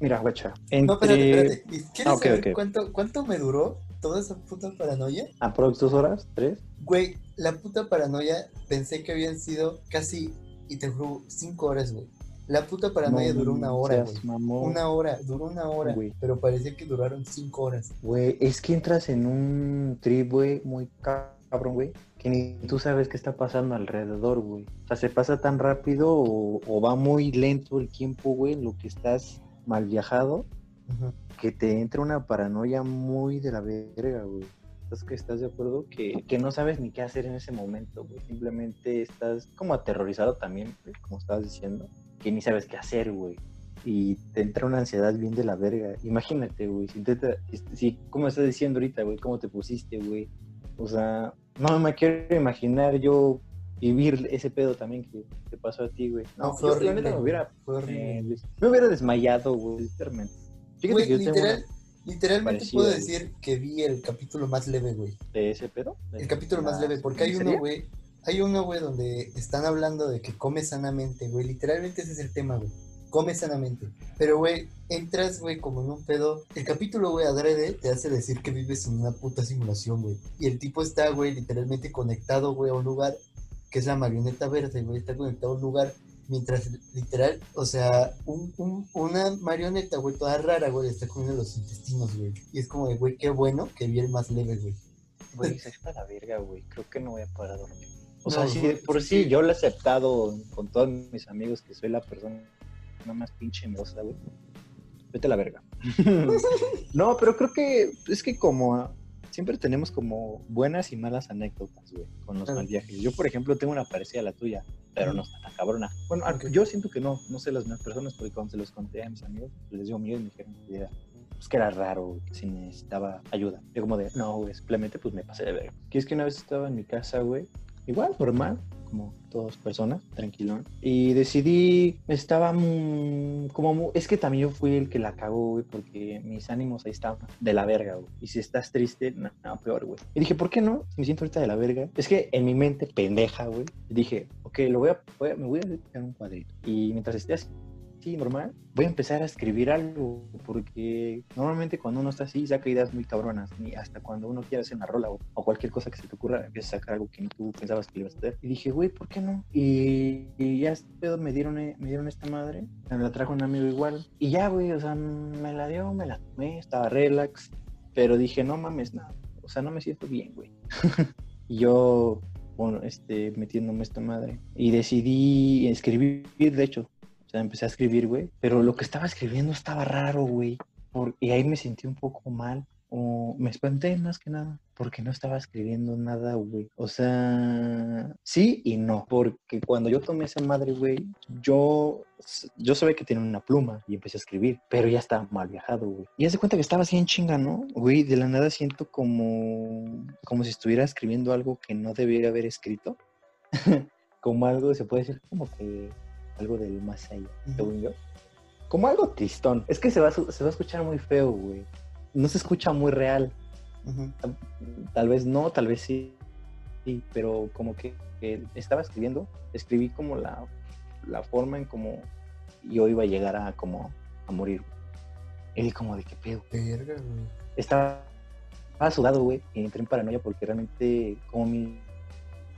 mira, guacha. Entre... No, espérate, espérate. ¿Y ¿Quieres Ah, ok, saber. Cuánto, cuánto me duró toda esa puta paranoia? ¿Aprox dos horas? ¿Tres? Güey, la puta paranoia pensé que habían sido casi, y te juro, cinco horas, güey. La puta paranoia No duró una hora, güey. Una hora, duró una hora, Güey. pero parecía que duraron cinco horas. Güey, es que entras en un trip, güey, muy cabrón, güey, que ni tú sabes qué está pasando alrededor, güey. O sea, se pasa tan rápido o, o va muy lento el tiempo, güey, lo que estás mal viajado, que te entra una paranoia muy de la verga, güey. ¿Estás, que estás de acuerdo? Que, que no sabes ni qué hacer en ese momento, güey. Simplemente estás como aterrorizado también, güey, como estabas diciendo, que ni sabes qué hacer, güey. Y te entra una ansiedad bien de la verga. Imagínate, güey, si, intenta- si, como estás diciendo ahorita, güey, cómo te pusiste, güey. O sea, no me quiero imaginar yo vivir ese pedo también que te pasó a ti, güey. No, No, fue yo, me hubiera, eh, me hubiera desmayado, güey, literalmente. Fíjate Güey, que yo tengo literal, una literalmente puedo güey. decir que vi el capítulo más leve, güey. de ese pedo. El capítulo más leve, porque hay ¿en uno, güey. Hay uno, güey, donde están hablando de que come sanamente, güey. Literalmente ese es el tema, güey. Come sanamente. Pero, güey, entras, güey, como en un pedo. El capítulo, güey, adrede te hace decir que vives en una puta simulación, güey. Y el tipo está, güey, literalmente conectado, güey, a un lugar que es la marioneta verde, güey. Está conectado a un lugar mientras, literal, o sea, un, un- una marioneta, güey, toda rara, güey, está comiendo los intestinos, güey. Y es como de, güey, qué bueno que vi el más leve, güey. Güey, se está la verga, güey. Creo que no voy a poder dormir. O No, sea, si de por sí yo lo he aceptado con todos mis amigos que soy la persona más pinche miedosa, güey. Vete a la verga. no, pero creo que es que como siempre tenemos como buenas y malas anécdotas, güey, con los Claro. mal viajes. Yo, por ejemplo, tengo una parecida a la tuya, pero no está tan cabrona. Bueno, a- Ok. yo siento que no, no sé las demás personas, porque cuando se los conté a mis amigos, les digo amigos y me dijeron que era, pues, que era raro, que si necesitaba ayuda. Yo como de, no, güey, simplemente pues me pasé de ver. Que es que una vez estaba en mi casa, güey, igual, normal, como todas personas, tranquilón. Y decidí, estaba mm, como, es que también yo fui el que la cagó, güey, porque mis ánimos ahí estaban de la verga, güey. Y si estás triste, no, no, peor, güey. Y dije, ¿por qué no? Me siento ahorita de la verga. Es que en mi mente, pendeja, güey, dije, ok, lo voy a, voy me voy a dedicar un cuadrito. Y mientras esté así, sí, normal, voy a empezar a escribir algo, porque normalmente cuando uno está así saca ideas muy cabronas, y hasta cuando uno quiere hacer una rola o, cualquier cosa que se te ocurra, empiezas a sacar algo que ni tú pensabas que ibas a hacer. Y dije, güey, ¿por qué no? Y, y ya este me dieron, eh, me dieron esta madre, me la trajo un amigo igual, y ya, güey, o sea, me la dio, me la tomé, estaba relax, pero dije, no mames, nada, o sea, no me siento bien, güey. y yo, bueno, este, metiéndome esta madre, y decidí escribir, de hecho, sea, empecé a escribir, güey. Pero lo que estaba escribiendo estaba raro, güey. Y ahí me sentí un poco mal. O me espanté más que nada. Porque no estaba escribiendo nada, güey. O sea, sí y no. Porque cuando yo tomé esa madre, güey, yo, yo sabía que tenía una pluma y empecé a escribir. Pero ya estaba mal viajado, güey. Y haz de cuenta que estaba así en chinga, ¿no? Güey, de la nada siento como, como si estuviera escribiendo algo que no debería haber escrito. como algo, se puede decir como que algo del más allá, según yo. Como algo tristón. Es que se va, a su- se va a escuchar muy feo, güey. No se escucha muy real. Tal- Tal vez no, tal vez sí. Sí, pero como que, que estaba escribiendo, escribí como la, la forma en como yo iba a llegar a como a morir. Y como de qué pedo. Verga, güey. Estaba, estaba sudado, güey, y entré en paranoia porque realmente como mi,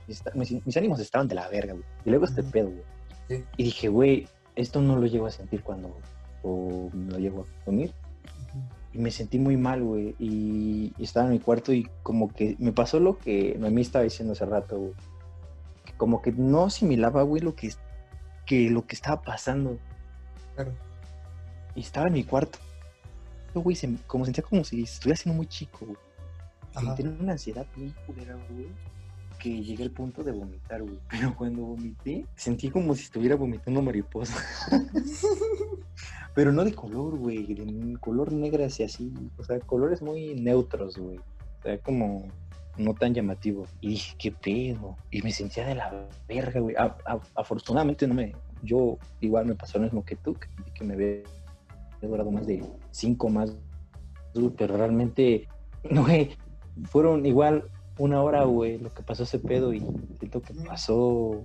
mis, mis- mis ánimos estaban de la verga, güey. Y luego este pedo, güey. Sí. Y dije, güey, esto no lo llego a sentir cuando o lo llego a dormir. Y me sentí muy mal, güey. Y, estaba en mi cuarto y como que me pasó lo que Noemí estaba diciendo hace rato, güey. Como que no asimilaba, güey, lo que, que lo que estaba pasando. Claro. Y estaba en mi cuarto, güey, se- como sentía como si estuviera siendo muy chico, güey. Sentía una ansiedad bien culera, güey. Que llegué al punto de vomitar, güey. Pero cuando vomité, sentí como si estuviera vomitando mariposa. Pero no de color, güey, de color negro así, así. O sea, colores muy neutros, güey. O sea, como no tan llamativo. Y dije, ¿qué pedo? Y me sentía de la verga, güey. A- a- afortunadamente no me... Yo igual me pasó lo mismo que tú, que, me había durado más de cinco más, pero realmente, no, güey, fueron igual una hora, güey, lo que pasó ese pedo y siento que pasó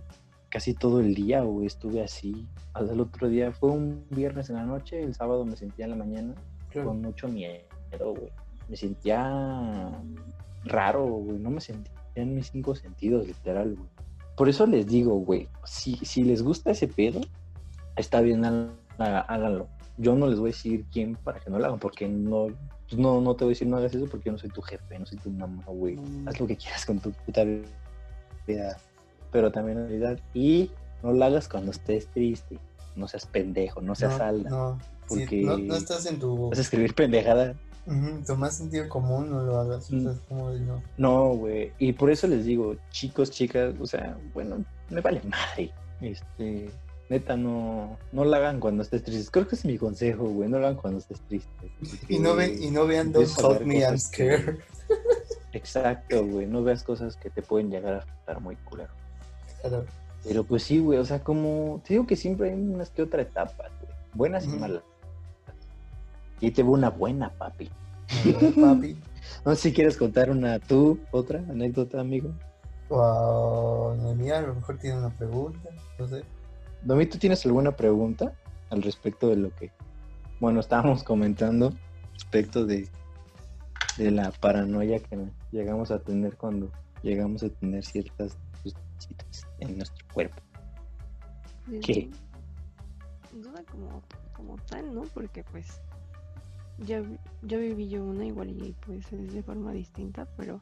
casi todo el día, güey, estuve así. Hasta el otro día, fue un viernes en la noche, el sábado me sentía en la mañana con mucho miedo, güey. Me sentía raro, güey. No me sentía en mis cinco sentidos, literal, güey. Por eso les digo, güey, si, si les gusta ese pedo, está bien, há- há- háganlo. Yo no les voy a decir quién para que no lo hagan, porque no, pues no, no te voy a decir no hagas eso porque yo no soy tu jefe, no soy tu mamá, güey. Mm. Haz lo que quieras con tu puta vida. Pero también en realidad, y no lo hagas cuando estés triste. No seas pendejo, no seas no, alda. no. Si porque- no, no estás en tu, Vas a escribir pendejada. Ujú, tu más sentido común, no lo hagas. O Mm. sea, como de no. No, güey. Y por eso les digo, chicos, chicas, o sea, bueno, me vale madre. Este, neta, no, no la hagan cuando estés triste. Creo que es mi consejo, güey. No la hagan cuando estés triste. Y no, ven, y no vean Don't ver Me, I'm que- Scared. Exacto, güey. No veas cosas que te pueden llegar a afectar muy culero. Claro. Pero pues sí, güey. O sea, como te digo que siempre hay unas que otras etapas, güey. Buenas y malas. Y te veo una buena, papi. Papi. No sé si quieres contar una tú, otra anécdota, amigo. Wow, Noemí a lo mejor tiene una pregunta. No sé. Domi, ¿tú tienes alguna pregunta al respecto de lo que, bueno, estábamos comentando respecto de, de la paranoia que llegamos a tener cuando llegamos a tener ciertas sustancias en nuestro cuerpo? ¿Qué? Duda como, como tal, ¿no? Porque pues ya, ya viví yo una igual y pues es de forma distinta, pero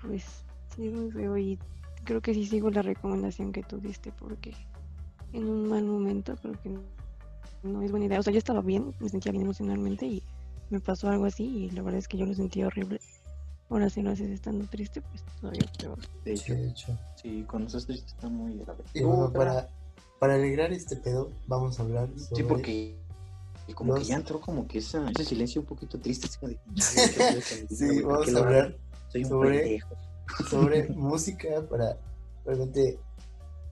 pues sí es muy feo y creo que sí sigo la recomendación que tú diste porque en un mal momento creo que no, es buena idea. O sea, yo estaba bien, me sentía bien emocionalmente y me pasó algo así y la verdad es que yo lo sentí horrible. Ahora si lo haces estando triste, pues todavía peor. De hecho, de hecho. sí, cuando estás triste está muy grave. Y bueno, para, para alegrar este pedo, vamos a hablar sobre... Sí, porque como los- que ya entró como que esa, ese silencio un poquito triste. así como de, Sí, ¿por vamos a hablar Soy un sobre- sobre música para realmente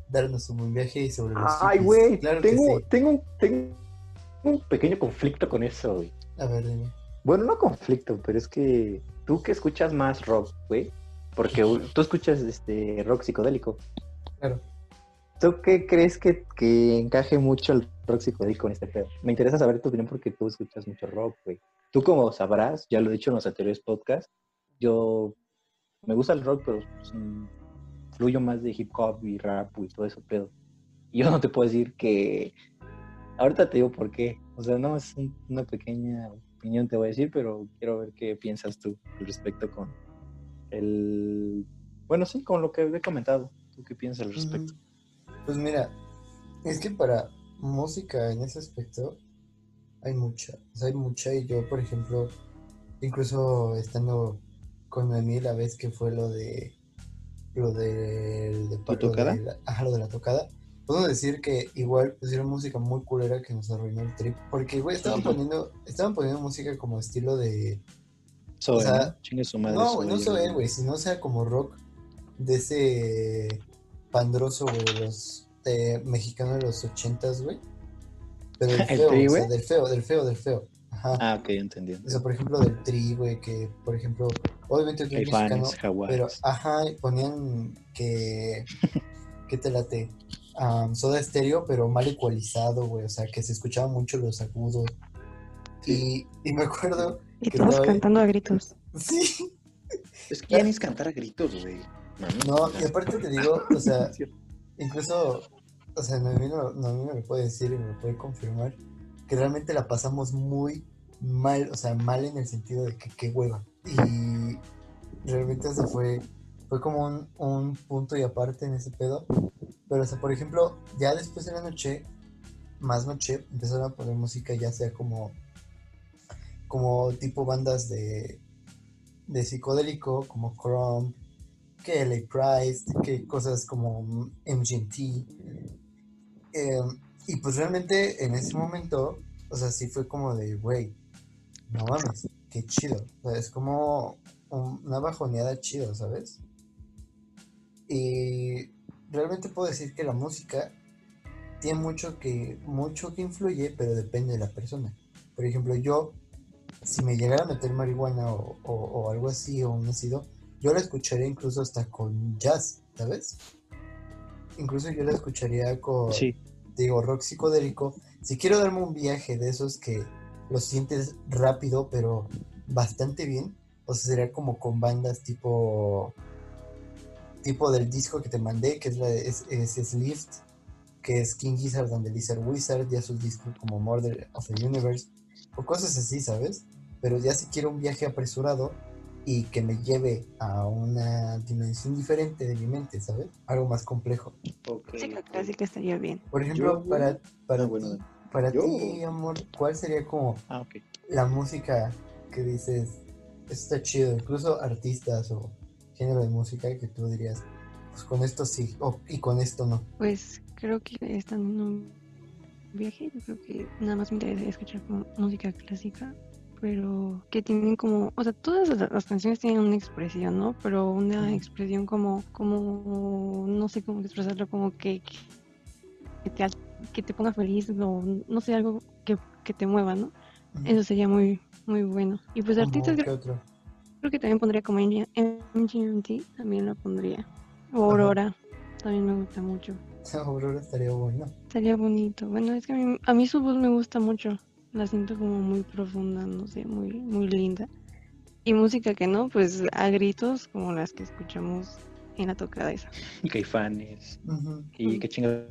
darnos un buen viaje y sobre los Ay, güey, Claro tengo, sí. tengo, tengo un pequeño conflicto con eso, güey. A ver, dime. Bueno, no conflicto, pero es que tú que escuchas más rock, güey, porque tú escuchas este rock psicodélico. Claro. ¿Tú qué crees que, que encaje mucho el rock psicodélico en este pedo? Me interesa saber tu opinión porque tú escuchas mucho rock, güey. Tú como sabrás, ya lo he dicho en los anteriores podcasts, yo me gusta el rock, pero pues, fluyo más de hip hop y rap y todo eso pedo. Y yo no te puedo decir que... Ahorita te digo por qué. O sea, no es un- una pequeña opinión te voy a decir, pero quiero ver qué piensas tú al respecto con el... Bueno, sí, con lo que he comentado. ¿Tú qué piensas al respecto? Pues mira, es que para música en ese aspecto hay mucha. O sea, hay mucha y yo, por ejemplo, incluso estando con Noemí la vez que fue lo de lo de, de, tocada? de la, ajá, lo de la tocada. Puedo decir que igual pusieron música muy culera que nos arruinó el trip. Porque, güey, estaban Ajá. poniendo, estaban poniendo música como estilo de. Zoe, o sea, ¿no? Su madre. No, no soy, güey, sino sea como rock de ese pandroso, güey, de los eh, mexicanos de los ochentas, güey. Pero del ¿El feo, Tri, o sea, del feo, del feo, del feo. Ajá. Ah, ok, entendí. O sea, por ejemplo, del tri, güey, que, por ejemplo, obviamente eres mexicano, pero, ajá, ponían que, ¿qué te late? Am, soda estéreo, pero mal ecualizado, güey, o sea, que se escuchaban mucho los agudos. Y, y me acuerdo, Y Que todos cantando a gritos. sí, Es que ya ni es cantar a gritos, güey. No, y aparte te digo, o sea, incluso, o sea, Noemí, no, Noemí me lo puede decir y me lo puede confirmar, que realmente la pasamos muy mal, o sea, mal en el sentido de que qué hueva. Y realmente eso fue, fue como un, un punto y aparte en ese pedo. Pero, o sea, por ejemplo, ya después de la noche, más noche, empezaron a poner música ya sea como, como tipo bandas de, de psicodélico, como Chrome, que LA Price, que cosas como MGT. Eh, y pues realmente en ese momento, o sea, sí fue como de, güey, no mames, qué chido. O sea, es como una bajoneada chido, ¿sabes? Y realmente puedo decir que la música tiene mucho que, mucho que influye, pero depende de la persona. Por ejemplo, yo, si me llegara a meter marihuana o, algo así, o un ácido, yo la escucharía incluso hasta con jazz, ¿sabes? Incluso yo la escucharía con, digo, rock psicodélico. Si quiero darme un viaje de esos que lo sientes rápido, pero bastante bien, o sea, sería como con bandas tipo tipo del disco que te mandé, que es, la, es, es Lift, que es King Gizzard and the Lizard Wizard, ya sus discos como Murder of the Universe, o cosas así, ¿sabes? Pero ya si quiero un viaje apresurado y que me lleve a una dimensión diferente de mi mente, ¿sabes? Algo más complejo. Sí, casi que estaría bien. Por ejemplo, para, para, ah, ti, para ti, amor, ¿cuál sería como ah, la música que dices, está chido, incluso artistas o género de música que tú dirías, pues con esto sí, y con esto no? Pues creo que estando en un viaje, yo creo que nada más me interesa escuchar música clásica, pero que tienen como, o sea, todas las, canciones tienen una expresión, ¿no? Pero una expresión como, como, no sé cómo expresarlo, como que, que, te, que te ponga feliz o no sé, algo que, que te mueva, ¿no? Eso sería muy, muy bueno. Y pues artistas... Otro? Creo que también pondría como MGMT, también lo pondría. O Aurora, también me gusta mucho. Aurora estaría bueno. Estaría bonito. Bueno, es que a mí, a mí su voz me gusta mucho. La siento como muy profunda, no sé, muy, muy linda. Y música que no, pues a gritos como las que escuchamos en la tocada esa. Caifanes. Y qué chingada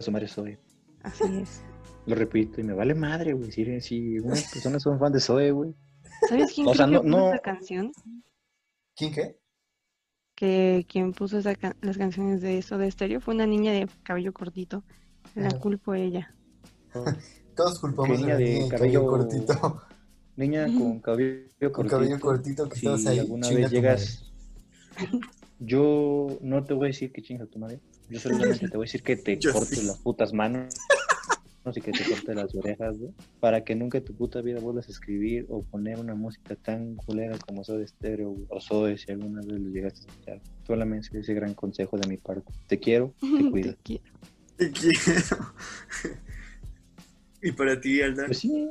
su madre soy. Así es. Lo repito y me vale madre, güey. Si, si unas personas son fan de Zoe, güey. ¿Sabes quién puso esa canción? ¿Quién qué? Que quien puso esa las canciones de eso de estéreo fue una niña de cabello cortito. La culpo ella. Todos culpamos niña de, cabello... cortito. Niña con cabello cortito. Con cabello cortito que si estabas ahí. alguna vez llegas. Yo no te voy a decir que chinga tu madre. Yo solamente te voy a decir que te cortes las putas manos y que te corte las orejas, para que nunca en tu puta vida vuelvas a escribir o poner una música tan culera como Soy Stereo o Soy, si alguna vez lo llegaste a escuchar. Solamente ese gran consejo de mi parte. Te quiero, te cuido. te quiero. Te quiero. ¿Y para ti, Alda? Pues sí.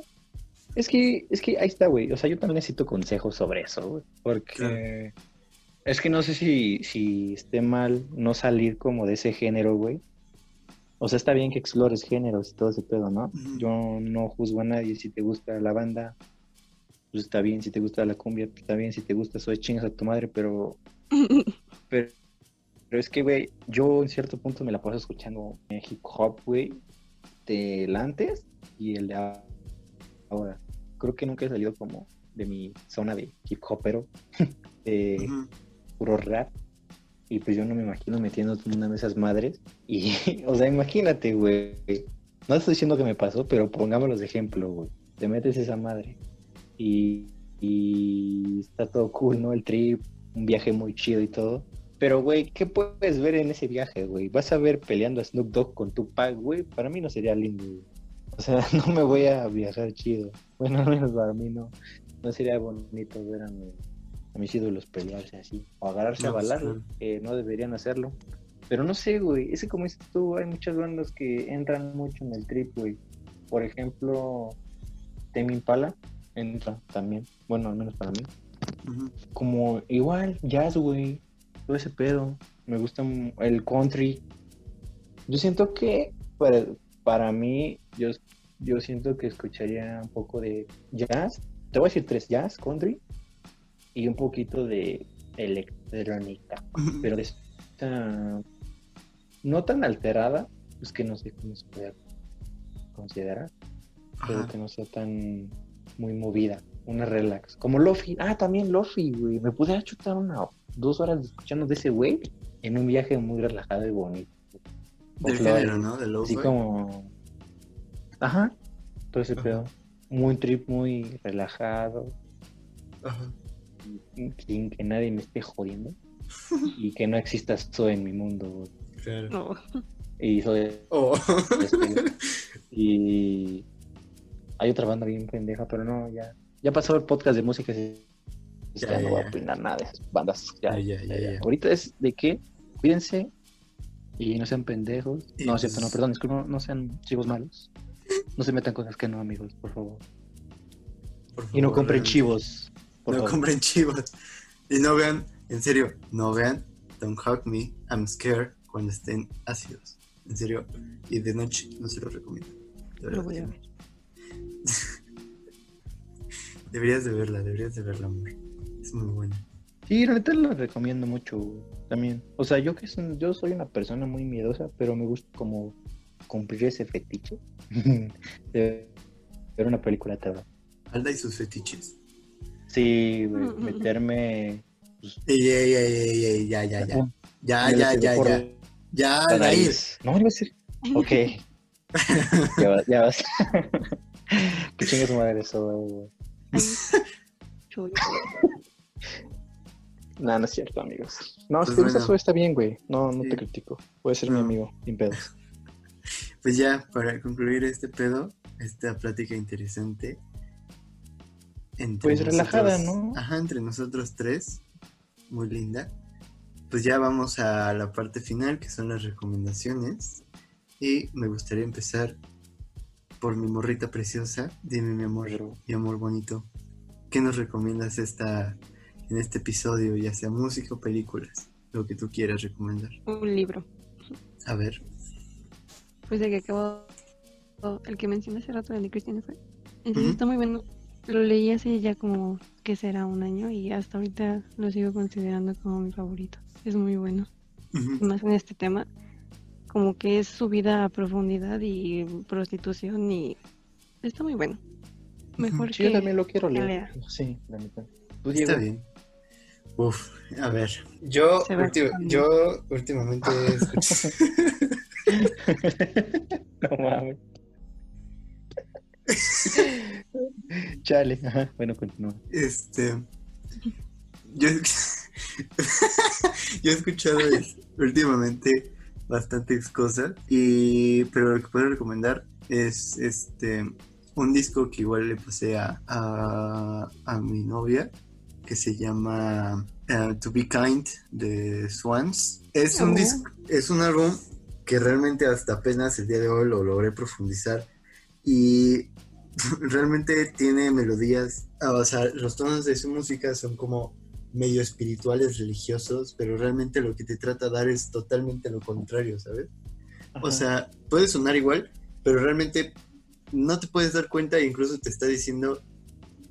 Es que, es que ahí está, güey. O sea, yo también necesito consejos sobre eso, güey. Porque es que no sé si, si esté mal no salir como de ese género, güey. O sea, está bien que explores géneros y todo ese pedo, ¿no? Yo no juzgo a nadie. Si te gusta la banda, pues está bien. Si te gusta la cumbia, pues está bien. Si te gusta soy chingas a tu madre, pero... pero, es que, güey, yo en cierto punto me la paso escuchando hip hop, güey, del antes y el de ahora. Creo que nunca he salido como de mi zona de hip hopero, de puro rap. Y pues yo no me imagino metiendo una de esas madres. Y, o sea, imagínate, güey. No estoy diciendo que me pasó, pero pongámoslo de ejemplo, güey. Te metes esa madre. Y, y está todo cool, ¿no? El trip, un viaje muy chido y todo. Pero, güey, ¿qué puedes ver en ese viaje, güey? ¿Vas a ver peleando a Snoop Dogg con Tupac, güey? Para mí no sería lindo, güey. O sea, no me voy a viajar chido. Bueno, al menos para mí no. No sería bonito ver a mi a mis ídolos pelearse así, o agarrarse a balar, que no deberían hacerlo. Pero no sé, güey, ese como dices tú, hay muchas bandas que entran mucho en el trip, güey. Por ejemplo, Temi Impala entra también, bueno, al menos para mí. Como igual, jazz, güey, todo ese pedo. Me gusta el country. Yo siento que para, para mí, yo, yo siento que escucharía un poco de jazz. Te voy a decir tres, jazz, country y un poquito de electrónica, pero de esta no tan alterada, pues que no sé cómo se puede considerar, pero que no sea tan muy movida, una relax, como Lofi, ah, también Lofi, güey, me pude chutar una dos horas escuchando de ese güey en un viaje muy relajado y bonito. Del género, ¿no? De Lofi. Así como, ajá, todo ese pedo, muy trip, muy relajado. Ajá sin que nadie me esté jodiendo. y que no existas tú en mi mundo. Claro. No. Y soy Oh. y hay otra banda bien pendeja, pero no, ya ya pasó el podcast de música y Ya, ya, ya, no voy a opinar nada de esas bandas. Ya, Ya, ya, ya, ya, ya. ya. Ahorita es de que cuídense y no sean pendejos. Y no, es cierto, pues- no, perdón, es que no, no sean chivos malos. No se metan cosas que no, amigos, por favor. Por Y no compren realmente. chivos. Por no favor. compren chivos. Y no vean, en serio, no vean Don't Hug Me, I'm Scared cuando estén ácidos. En serio. Y de noche no se lo recomiendo. De Lo voy a ver. Deberías de verla, deberías de verla, amor. Es muy buena. Sí, la neta la recomiendo mucho también. O sea, yo que son, yo soy una persona muy miedosa, pero me gusta como cumplir ese fetiche de ver una película de terror. Alda y sus fetiches. Sí, meterme pues, Ey, ey, ey, ya, ya, ya. Ya, ya, ya, ya. Ya, la Aldair. nariz. No, iba a decir. Ok. ya vas, ya vas. que chingue su madre eso, güey. Chuy. No, no es cierto, amigos. No, Pues si te gusta bueno. eso está bien, güey. No, no Sí. te critico. Puedes ser mi No. amigo, sin pedos. Pues ya, para concluir este pedo, esta plática interesante. Entre Pues relajada, nosotros- ¿no? Ajá, entre nosotros tres. Muy linda. Pues ya vamos a la parte final, que son las recomendaciones. Y me gustaría empezar por mi morrita preciosa. Dime, mi amor, Pero- mi amor bonito. ¿Qué nos recomiendas esta, en este episodio, ya sea música o películas? Lo que tú quieras recomendar. Un libro. A ver. Pues el que acabo. El que mencioné hace rato, el de Christian fue. Serio, Ujú. está muy bueno. Lo leí hace ya como que será un año y hasta ahorita lo sigo considerando como mi favorito. Es muy bueno. Más en este tema. Como que es su vida a profundidad y prostitución y está muy bueno. Mejor Sí, que yo también lo quiero leer. lea. Sí, la neta. Tú, Está bien. Uf, a ver. Yo, yo últimamente he escuchado- no mames. Chale, ajá. Bueno, continúa. este. Yo, yo he escuchado es- últimamente bastantes cosas. Y. Pero lo que puedo recomendar es este. Un disco que igual le pasé a, a, a mi novia. Que se llama uh, To Be Kind de Swans. Es un Oh. disco. Es un álbum que realmente hasta apenas el día de hoy lo logré profundizar y realmente tiene melodías, ah, o sea, los tonos de su música son como medio espirituales, religiosos, pero realmente lo que te trata de dar es totalmente lo contrario, ¿sabes? O sea, puede sonar igual, pero realmente no te puedes dar cuenta e incluso te está diciendo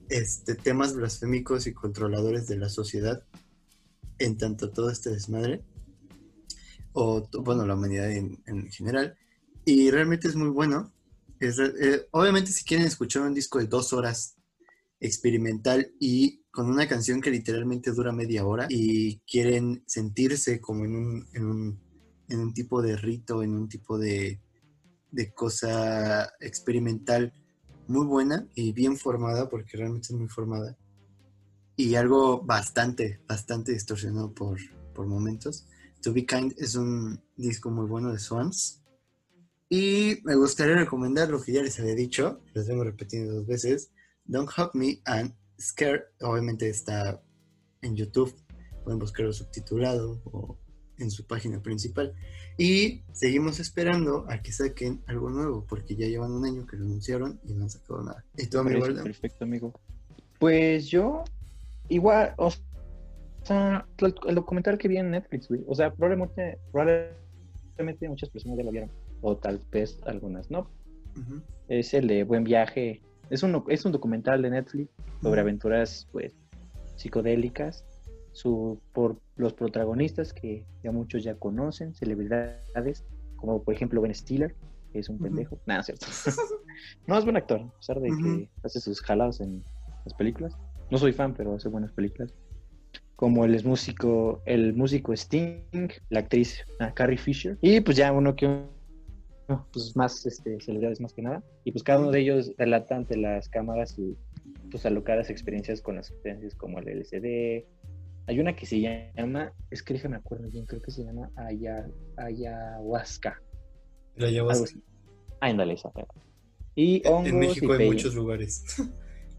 este, temas blasfémicos y controladores de la sociedad en tanto todo este desmadre, o bueno, la humanidad en, en general, y realmente es muy bueno. Eh, obviamente si quieren escuchar un disco de dos horas experimental y con una canción que literalmente dura media hora y quieren sentirse como en un, tipo de rito, en un tipo de, cosa experimental muy buena y bien formada, porque realmente es muy formada, y algo bastante, bastante distorsionado por momentos. To Be Kind es un disco muy bueno de Swans. Y me gustaría recomendar lo que ya les había dicho, los vengo repetiendo dos veces. Don't Hug Me and Scared, obviamente está en YouTube, pueden buscarlo subtitulado o en su página principal. Y seguimos esperando a que saquen algo nuevo, porque ya llevan un año que lo anunciaron y no han sacado nada. ¿Y tú, amigo? Perfecto, amigo. Pues yo, igual, o sea, el, el documental que vi en Netflix, güey. O sea, probablemente, probablemente muchas personas ya lo vieron. O tal vez algunas no. Ujú. Es el de Buen Viaje. Es un, es un documental de Netflix sobre aventuras, pues, psicodélicas. Su, por los protagonistas que ya muchos ya conocen, celebridades, como por ejemplo Ben Stiller, que es un Ujú. pendejo. Nada, cierto. no, es buen actor, a pesar de que hace sus jalados en las películas. No soy fan, pero hace buenas películas. Como el músico, el músico Sting, la actriz ah, Carrie Fisher. Y pues ya uno que pues más este, celebridades más que nada. Y pues cada uno de ellos relata ante las cámaras sus pues alocadas experiencias con las sustancias como el LSD, Hay una que se llama, es que déjame acuerdo bien, creo que se llama Aya- ayahuasca. La ayahuasca. así. Ándale, esa. Y hongos En México y hay muchos lugares.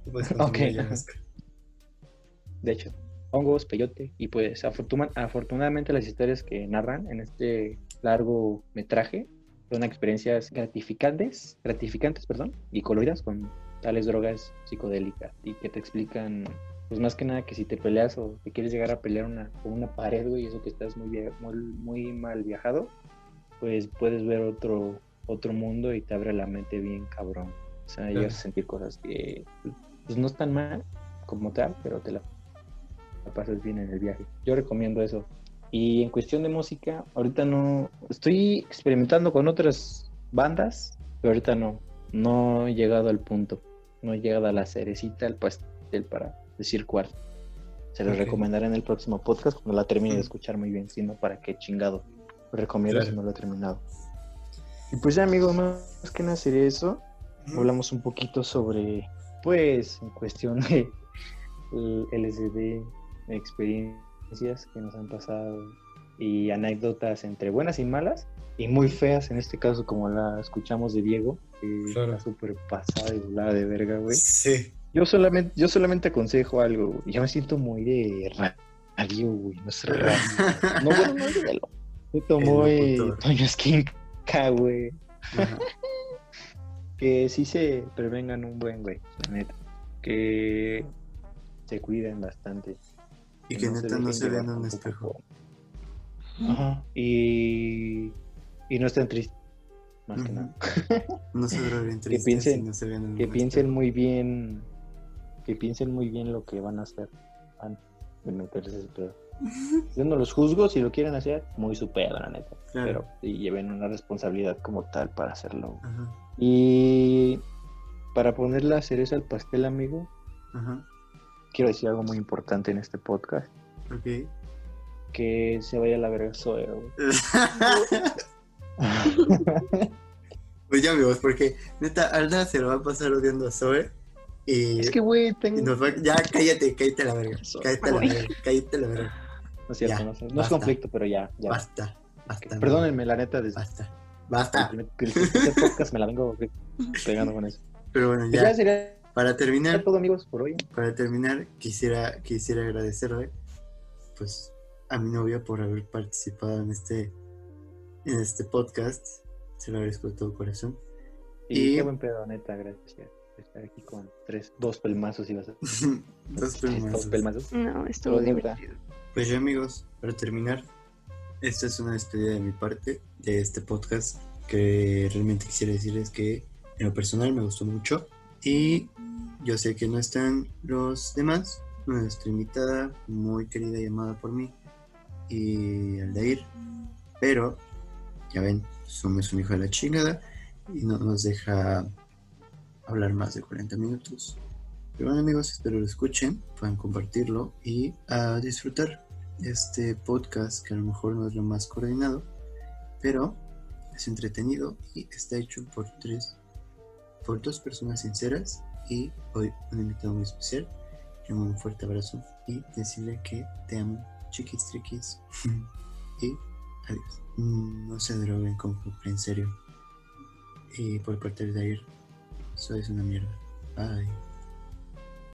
que puedes consumir Ok. ayahuasca. De hecho, hongos, peyote. Y pues afortuna- afortunadamente las historias que narran en este largo metraje son experiencias gratificantes, gratificantes, perdón, y coloridas con tales drogas psicodélicas y que te explican, pues más que nada que si te peleas o te quieres llegar a pelear una, con una pared, güey, eso que estás muy, muy, muy mal viajado, pues puedes ver otro, otro mundo y te abre la mente bien cabrón. O sea, Claro. llegas a sentir cosas que pues no están mal como tal, pero te la, la pasas bien en el viaje. Yo recomiendo eso. Y en cuestión de música, ahorita no estoy experimentando con otras bandas, pero ahorita no, no he llegado al punto, no he llegado a la cerecita, al pastel para decir cuál. Se los Ok. recomendaré en el próximo podcast cuando la termine de Mm. escuchar muy bien, si no, para qué chingado. Lo recomiendo Claro. si no lo he terminado. Y pues ya, amigo, más que nada sería eso hablamos un poquito sobre, pues, en cuestión de el LSD, experiencias que nos han pasado y anécdotas entre buenas y malas y muy feas, en este caso como la escuchamos de Diego, que Claro. está súper pasada y volada de verga, güey. Sí. Yo solamente, yo solamente aconsejo algo, güey. Yo me siento muy de radio, güey, no es radio. No, bueno, no es de lo. Me tomó. Toño Esquinca, güey que sí se prevengan un buen, güey, la neta. Que se cuiden bastante. Y que neta no se vean en un espejo. Ajá. Y, y no estén tristes, más que nada. No se droguen tristes piensen- y no se vean en Que un piensen espejo. muy bien, que piensen muy bien lo que van a hacer antes de meterse ese pedo. Yo no los juzgo, si lo quieren hacer, muy su pedo, la neta. Claro. Pero sí lleven una responsabilidad como tal para hacerlo. Ajá. Y para poner la cereza al pastel, amigo, Ajá. Quiero decir algo muy importante en este podcast. Ok. Que se vaya a la verga Zoe, güey. pues ya amigos, porque neta Alda se lo va a pasar odiando a Zoe. Y, es que, güey, tengo... va- Ya, cállate, cállate a la verga. Zoe. Cállate a la verga. Cállate a la verga. No es cierto, Ya, no, sé. No es basta. conflicto, pero ya, ya. Basta. Basta. Perdónenme, la neta, desde Basta. el Basta. que el primer podcast me la vengo pegando con eso. Pero bueno, Pues ya ya. sería Para terminar, todo, amigos, por hoy. para terminar, quisiera, quisiera agradecerle pues a mi novia por haber participado en este en este podcast. Se lo agradezco de todo corazón. Y, Y- qué buen pedo, neta, gracias por estar aquí con tres, dos pelmazos ibas a Dos Dos pelmazos. pelmazos. No, estuvo divertido. Pues ya amigos, para terminar, esta es una despedida de mi parte de este podcast que realmente quisiera decirles que en lo personal me gustó mucho y yo sé que no están los demás, nuestra invitada muy querida y amada por mí y Aldair, pero ya ven, somos un hijo de la chingada y no nos deja hablar más de 40 minutos. Pero bueno amigos, espero lo escuchen, puedan compartirlo y a disfrutar este podcast que a lo mejor no es lo más coordinado, pero es entretenido y está hecho por tres, por dos personas sinceras y hoy un invitado muy especial. Mando un fuerte abrazo y decirle que te amo, chiquis triquis. y adiós. Mm, No se droguen con en serio. Y por parte de ir, sois una mierda. Bye.